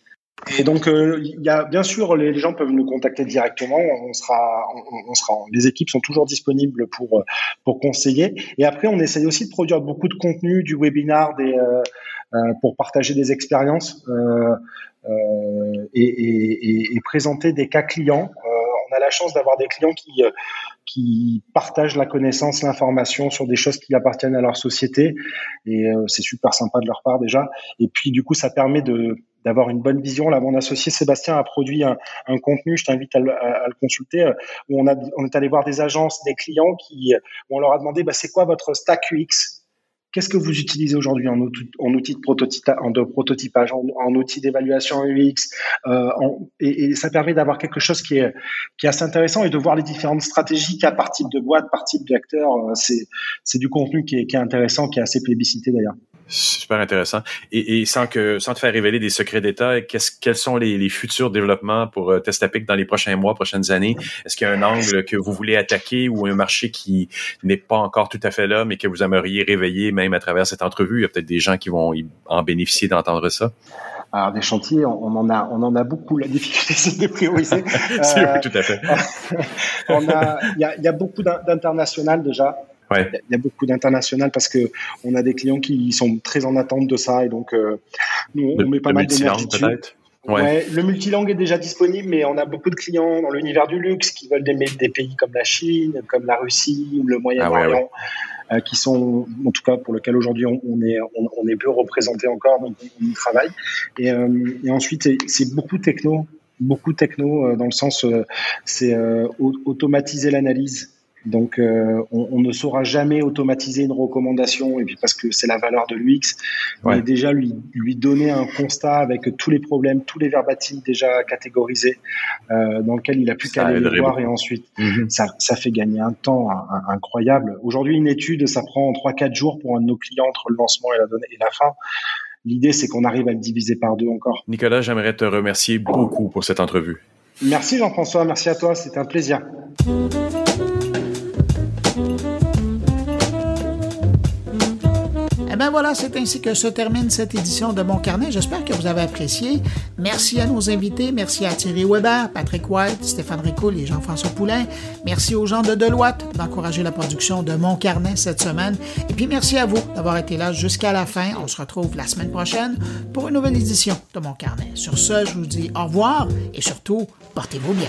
Et donc, euh, bien sûr, les, gens peuvent nous contacter directement. On sera, on, sera, les équipes sont toujours disponibles pour pour conseiller. Et après, on essaye aussi de produire beaucoup de contenu, du webinar, des euh pour partager des expériences. Euh, euh, et, présenter des cas clients. Euh, on a la chance d'avoir des clients qui euh, partagent la connaissance, l'information sur des choses qui appartiennent à leur société et c'est super sympa de leur part déjà. Et puis du coup, ça permet de d'avoir une bonne vision. Là, mon associé Sébastien a produit un, contenu, je t'invite à, le consulter, où on est allé voir des agences, des clients qui, où on leur a demandé, bah, c'est quoi votre stack UX? Qu'est-ce que vous utilisez aujourd'hui en, outil de, prototypage, en, de prototypage, en, en outil d'évaluation UX, euh, et, ça permet d'avoir quelque chose qui est, assez intéressant et de voir les différentes stratégies qu'à partir de boîte, par type d'acteur. Euh, c'est, c'est du contenu qui est intéressant, qui est assez plébiscité d'ailleurs. Super intéressant. Et, et, sans que sans te faire révéler des secrets d'État, qu'est-ce, quels sont les, les, futurs développements pour euh, Testapic dans les prochains mois, prochaines années? Est-ce qu'il y a un angle que vous voulez attaquer ou un marché qui n'est pas encore tout à fait là, mais que vous aimeriez réveiller même à travers cette entrevue? Il y a peut-être des gens qui vont en bénéficier d'entendre ça. Alors des chantiers, on, en a, on en a beaucoup. La difficulté, (laughs) c'est de prioriser. (laughs) euh, tout à fait. (laughs) il y a, y a beaucoup d'international déjà. Ouais. Il y a beaucoup d'international parce que on a des clients qui sont très en attente de ça et donc euh, nous on le, met pas mal d'énergie dessus. Ouais. ouais. le multilangue est déjà disponible, mais on a beaucoup de clients dans l'univers du luxe qui veulent des, des, pays comme la Chine, comme la Russie ou le Moyen-Orient, ah ouais, euh, qui sont, en tout cas, pour lequel aujourd'hui on, on, est, on, on, est peu représenté encore, donc on, y travaille. Et, euh, et ensuite, c'est beaucoup techno, beaucoup techno dans le sens, c'est automatiser l'analyse donc, euh, on, on, ne saura jamais automatiser une recommandation, et puis parce que c'est la valeur de l'UX, ouais. mais déjà lui, lui donner un constat avec tous les problèmes, tous les verbatims déjà catégorisés, euh, dans lequel il a plus qu'à aller les voir, et ensuite, mm -hmm. ça, ça, fait gagner un temps incroyable. Aujourd'hui, une étude, ça prend 3-4 jours pour un de nos clients entre le lancement et la, et la fin. L'idée, c'est qu'on arrive à le diviser par deux encore. Nicolas, j'aimerais te remercier beaucoup pour cette entrevue. Merci Jean-François, merci à toi, c'était un plaisir. Eh bien voilà, c'est ainsi que se termine cette édition de Mon Carnet. J'espère que vous avez apprécié. Merci à nos invités. Merci à Thierry Weber, Patrick White, Stéphane Ricoul et Jean-François Poulain. Merci aux gens de Deloitte d'encourager la production de Mon Carnet cette semaine. Et puis merci à vous d'avoir été là jusqu'à la fin. On se retrouve la semaine prochaine pour une nouvelle édition de Mon Carnet. Sur ce, je vous dis au revoir et surtout, portez-vous bien.